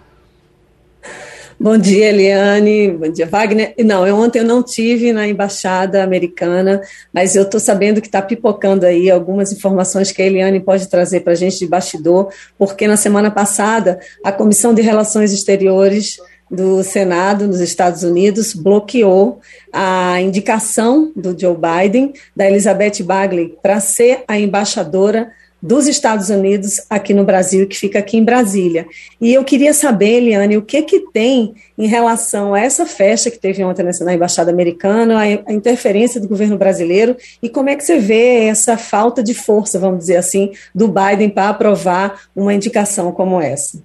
S5: Bom dia, Eliane. Bom dia, Wagner. Não, eu ontem eu não tive na embaixada americana, mas eu estou sabendo que está pipocando aí algumas informações que a Eliane pode trazer para a gente de bastidor, porque na semana passada a Comissão de Relações Exteriores do Senado nos Estados Unidos bloqueou a indicação do Joe Biden, da Elizabeth Bagley, para ser a embaixadora dos Estados Unidos aqui no Brasil, que fica aqui em Brasília. E eu queria saber, Eliane, o que que tem em relação a essa festa que teve ontem na Embaixada Americana, a interferência do governo brasileiro, e como é que você vê essa falta de força, vamos dizer assim, do Biden para aprovar uma indicação como essa?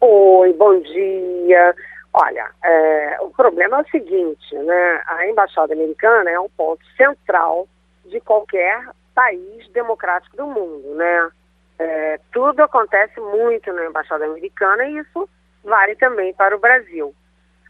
S7: Oi, bom dia. Olha, é, o problema é o seguinte, né? A Embaixada Americana é um ponto central de qualquer país democrático do mundo, né? É, tudo acontece muito na Embaixada Americana e isso vale também para o Brasil.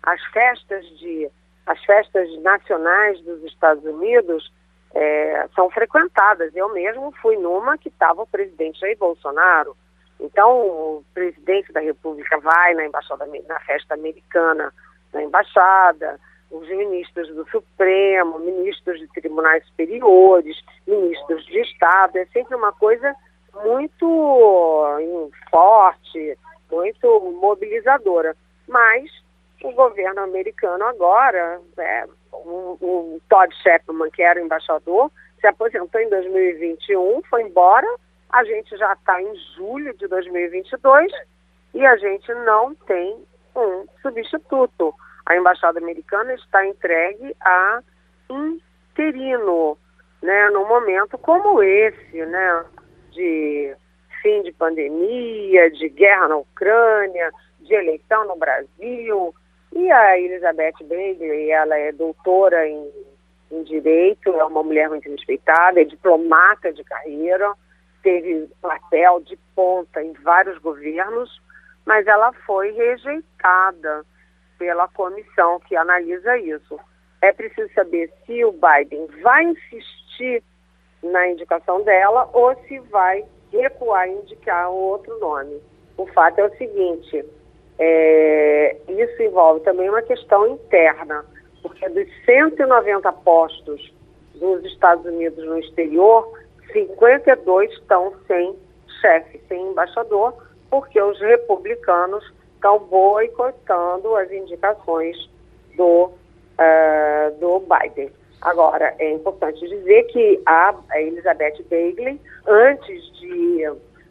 S7: As festas de as festas nacionais dos Estados Unidos é, são frequentadas. Eu mesmo fui numa que estava o presidente Jair Bolsonaro. Então, o presidente da República vai na embaixada na festa americana, na embaixada, os ministros do Supremo, ministros de tribunais superiores, ministros de Estado. É sempre uma coisa muito hum, forte, muito mobilizadora. Mas o governo americano agora, é, o, o Todd Shepman, que era embaixador, se aposentou em 2021, foi embora. A gente já está em julho de 2022 e a gente não tem um substituto a embaixada americana está entregue a interino, né, num momento como esse, né, de fim de pandemia, de guerra na Ucrânia, de eleição no Brasil. E a Elizabeth Bailey, ela é doutora em, em direito, é uma mulher muito respeitada, é diplomata de carreira, teve papel de ponta em vários governos, mas ela foi rejeitada pela comissão que analisa isso. É preciso saber se o Biden vai insistir na indicação dela ou se vai recuar e indicar outro nome. O fato é o seguinte: é, isso envolve também uma questão interna, porque dos 190 postos dos Estados Unidos no exterior, 52 estão sem chefe, sem embaixador, porque os republicanos estão boicotando as indicações do, uh, do Biden. Agora, é importante dizer que a, Elizabeth Bagley, antes de,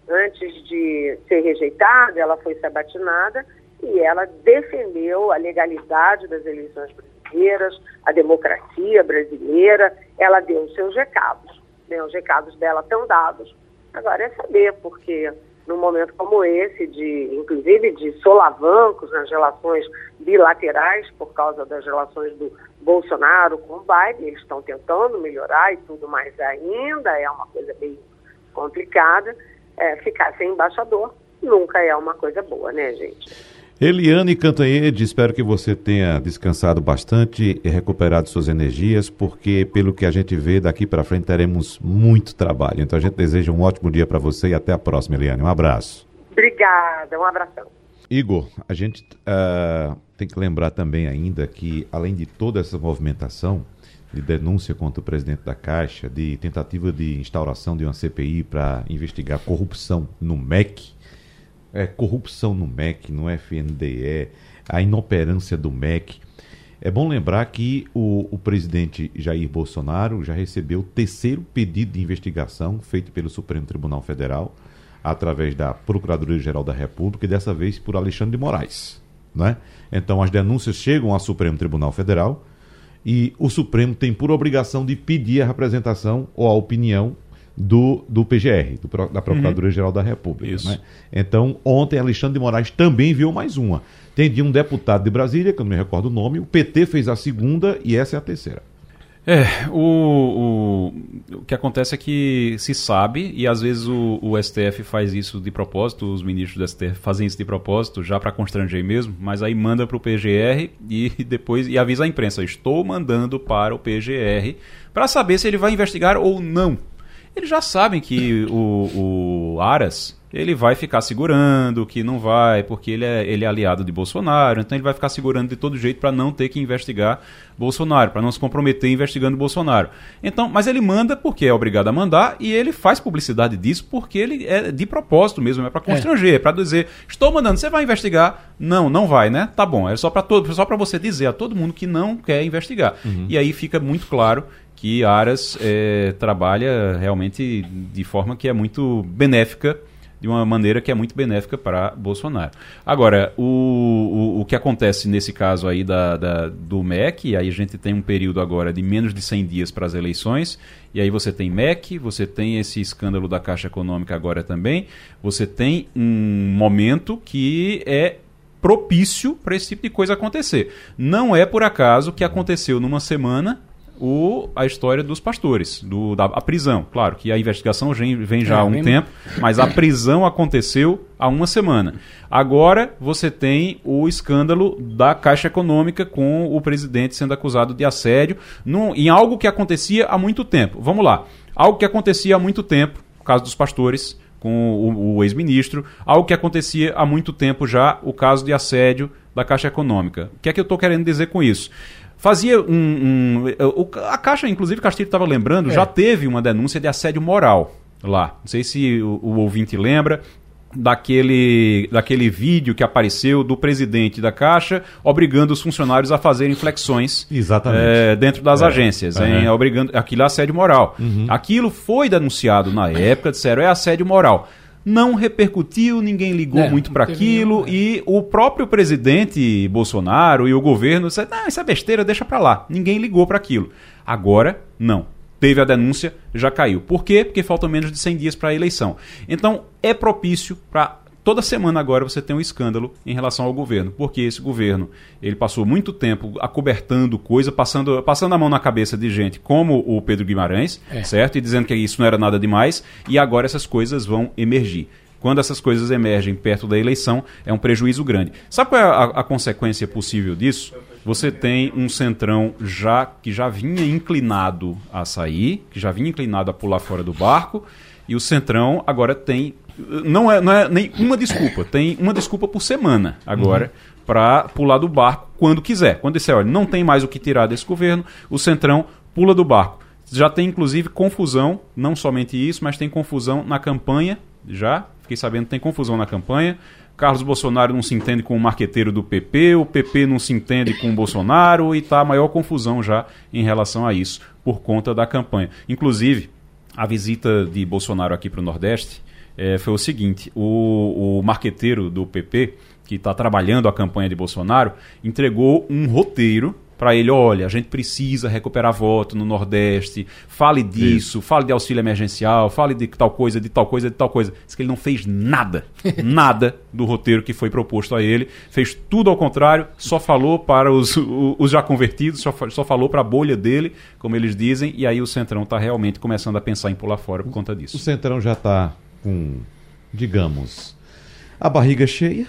S7: antes de ser rejeitada, ela foi sabatinada e ela defendeu a legalidade das eleições brasileiras, a democracia brasileira, ela deu os seus recados. Né? Os recados dela estão dados. Agora é saber, porque num momento como esse, de inclusive de solavancos nas relações bilaterais por causa das relações do Bolsonaro com o Biden, eles estão tentando melhorar e tudo mais ainda, é uma coisa bem complicada. É, ficar sem embaixador nunca é uma coisa boa, né, gente?
S2: Eliane Cantanhede, espero que você tenha descansado bastante e recuperado suas energias, porque pelo que a gente vê daqui para frente teremos muito trabalho. Então a gente deseja um ótimo dia para você e até a próxima, Eliane. Um abraço.
S7: Obrigada, um abração.
S2: Igor, a gente uh, tem que lembrar também ainda que, além de toda essa movimentação de denúncia contra o presidente da Caixa, de tentativa de instauração de uma CPI para investigar corrupção no MEC, é, corrupção no MEC, no FNDE, a inoperância do MEC. É bom lembrar que o, o, presidente Jair Bolsonaro já recebeu o terceiro pedido de investigação feito pelo Supremo Tribunal Federal, através da Procuradoria-Geral da República, e dessa vez por Alexandre de Moraes. Né? Então, as denúncias chegam ao Supremo Tribunal Federal e o Supremo tem por obrigação de pedir a representação ou a opinião do, do PGR, do, da Procuradoria-Geral uhum. da República. Isso. Né? Então, ontem, Alexandre de Moraes também viu mais uma. Tem de um deputado de Brasília, que eu não me recordo o nome, o PT fez a segunda e essa é a terceira.
S4: É, o, o, o que acontece é que se sabe, e às vezes o, o STF faz isso de propósito, os ministros do STF fazem isso de propósito, já para constranger mesmo, mas aí manda para o PGR e depois e avisa a imprensa: estou mandando para o PGR para saber se ele vai investigar ou não eles já sabem que o, o Aras ele vai ficar segurando, que não vai, porque ele é, ele é aliado de Bolsonaro, então ele vai ficar segurando de todo jeito para não ter que investigar Bolsonaro, para não se comprometer investigando Bolsonaro. Então, mas ele manda porque é obrigado a mandar e ele faz publicidade disso porque ele é de propósito mesmo, é para constranger, é, é para dizer, estou mandando, você vai investigar? Não, não vai, né? Tá bom, é só para todo, só para você dizer a todo mundo que não quer investigar. Uhum. E aí fica muito claro que Aras é, trabalha realmente de forma que é muito benéfica, de uma maneira que é muito benéfica para Bolsonaro. Agora, o, o, o, que acontece nesse caso aí da, da, do MEC, aí a gente tem um período agora de menos de 100 dias para as eleições, e aí você tem MEC, você tem esse escândalo da Caixa Econômica agora também, você tem um momento que é propício para esse tipo de coisa acontecer. Não é por acaso que aconteceu numa semana o, a história dos pastores, do, da a prisão. Claro que a investigação vem, já é, há um tempo, mas a prisão aconteceu há uma semana. Agora você tem o escândalo da Caixa Econômica com o presidente sendo acusado de assédio num, em algo que acontecia há muito tempo. Vamos lá. Algo que acontecia há muito tempo, o caso dos pastores com o, o ex-ministro, algo que acontecia há muito tempo já, o caso de assédio da Caixa Econômica. O que é que eu estou querendo dizer com isso? Fazia um. um a Caixa, inclusive, Castilho estava lembrando, é. já teve uma denúncia de assédio moral lá. Não sei se o, o ouvinte lembra daquele, daquele vídeo que apareceu do presidente da Caixa obrigando os funcionários a fazerem flexões é, dentro das é. agências, uhum. em, obrigando aquilo é assédio moral. Uhum. Aquilo foi denunciado na época, disseram é assédio moral não repercutiu, ninguém ligou é, muito para aquilo nenhum, é. e o próprio presidente Bolsonaro e o governo disseram, ah, isso é besteira, deixa para lá. Ninguém ligou para aquilo. Agora, não. Teve a denúncia, já caiu. Por quê? Porque faltam menos de 100 dias para a eleição. Então, é propício para toda semana agora você tem um escândalo em relação ao governo, porque esse governo ele passou muito tempo acobertando coisa, passando, passando a mão na cabeça de gente como o Pedro Guimarães, é. certo? E dizendo que isso não era nada demais, e agora essas coisas vão emergir. Quando essas coisas emergem perto da eleição, é um prejuízo grande. Sabe qual é a, a consequência possível disso? Você tem um centrão já que já vinha inclinado a sair, que já vinha inclinado a pular fora do barco, e o centrão agora tem não é, não é nenhuma desculpa. Tem uma desculpa por semana agora uhum. para pular do barco quando quiser. Quando disser, olha, não tem mais o que tirar desse governo, o Centrão pula do barco. Já tem inclusive confusão, não somente isso, mas tem confusão na campanha. Já fiquei sabendo que tem confusão na campanha. Carlos Bolsonaro não se entende com o marqueteiro do PP, o PP não se entende com o Bolsonaro e está a maior confusão já em relação a isso, por conta da campanha. Inclusive, a visita de Bolsonaro aqui para o Nordeste é, foi o seguinte: o, o marqueteiro do PP, que está trabalhando a campanha de Bolsonaro, entregou um roteiro para ele, olha, a gente precisa recuperar voto no Nordeste, fale disso, Isso. fale de auxílio emergencial, fale de tal coisa, de tal coisa, de tal coisa. Diz que ele não fez nada, nada do roteiro que foi proposto a ele, fez tudo ao contrário, só falou para os, os já convertidos, só, só falou para a bolha dele, como eles dizem, e aí o Centrão está realmente começando a pensar em pular fora por conta disso.
S2: O Centrão já está com, digamos, a barriga cheia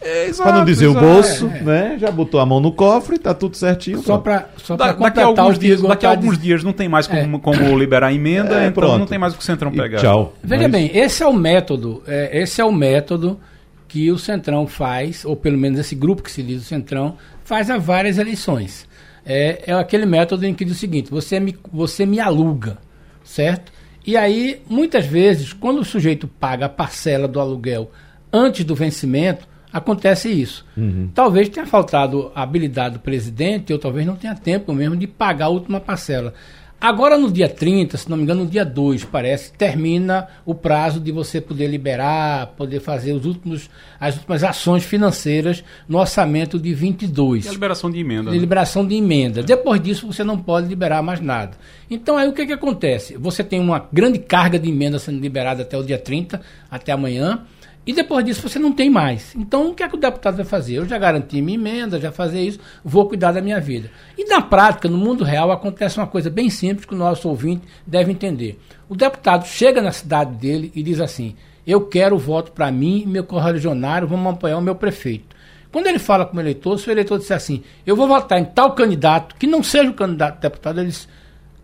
S2: é, para não dizer exato, o bolso, é, é. né? Já botou a mão no cofre, tá tudo certinho.
S3: Só para só
S4: da, daqui a alguns dias, daqui a alguns dias não tem mais como, é. como liberar emenda, é, então pronto. não tem mais o que o Centrão pegar. E
S2: tchau.
S3: Veja Mas... bem, esse é o método, é, esse é o método que o Centrão faz, ou pelo menos esse grupo que se diz o Centrão, faz a várias eleições. É, é aquele método em que diz o seguinte: você me, você me aluga, certo? E aí, muitas vezes, quando o sujeito paga a parcela do aluguel antes do vencimento, acontece isso. Uhum. Talvez tenha faltado a habilidade do presidente, ou talvez não tenha tempo mesmo de pagar a última parcela. Agora, no dia 30, se não me engano, no dia 2, parece, termina o prazo de você poder liberar, poder fazer os últimos, as últimas ações financeiras no orçamento de 22.
S4: E a liberação de emenda.
S3: De né? liberação de emenda. É. Depois disso, você não pode liberar mais nada. Então, aí o que, que acontece? Você tem uma grande carga de emenda sendo liberada até o dia 30, até amanhã. E depois disso você não tem mais. Então o que é que o deputado vai fazer? Eu já garanti minha emenda, já fazer isso, vou cuidar da minha vida. E na prática, no mundo real, acontece uma coisa bem simples que o nosso ouvinte deve entender. O deputado chega na cidade dele e diz assim: Eu quero voto para mim e meu correligionário, vamos apoiar o meu prefeito. Quando ele fala com o eleitor, se o eleitor disser assim: Eu vou votar em tal candidato, que não seja o candidato deputado, ele diz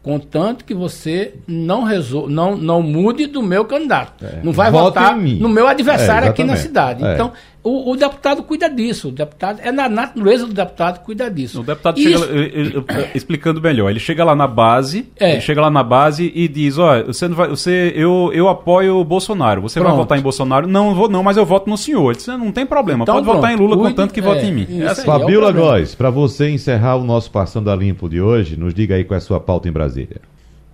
S3: Contanto que você não, resol... não, não mude do meu candidato. É. Não vai Vote votar no meu adversário é, aqui na cidade. É. Então, o, o, deputado cuida disso. O deputado é na natureza do deputado cuida disso.
S4: O deputado Isso... chega, ele, ele, explicando melhor, ele chega lá na base, é. ele chega lá na base e diz, olha, você não vai, você, eu, eu apoio o Bolsonaro. Você pronto. vai votar em Bolsonaro? Não, vou não, mas eu voto no senhor. Ele disse, não tem problema, então, pode pronto. votar em Lula, Cuide, contanto que vote em mim.
S2: É assim. Fabiola Góes, para você encerrar o nosso Passando a Limpo de hoje, nos diga aí qual é a sua pauta em Brasília.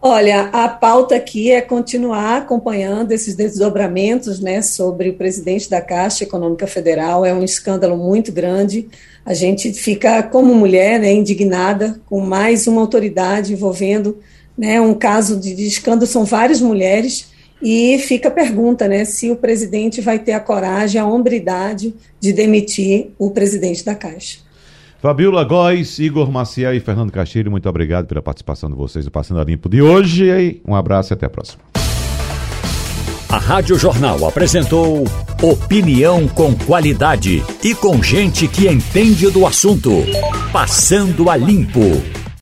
S5: Olha, a pauta aqui é continuar acompanhando esses desdobramentos né, sobre o presidente da Caixa Econômica Federal. É um escândalo muito grande. A gente fica, como mulher, né, indignada com mais uma autoridade envolvendo né, um caso de, de escândalo. São várias mulheres. E fica a pergunta, né, se o presidente vai ter a coragem, a hombridade de demitir o presidente da Caixa.
S2: Fabiola Góes, Igor Maciel e Fernando Castilho, muito obrigado pela participação de vocês no Passando a Limpo de hoje. Um abraço e até a próxima.
S1: A Rádio Jornal apresentou opinião com qualidade e com gente que entende do assunto. Passando a Limpo.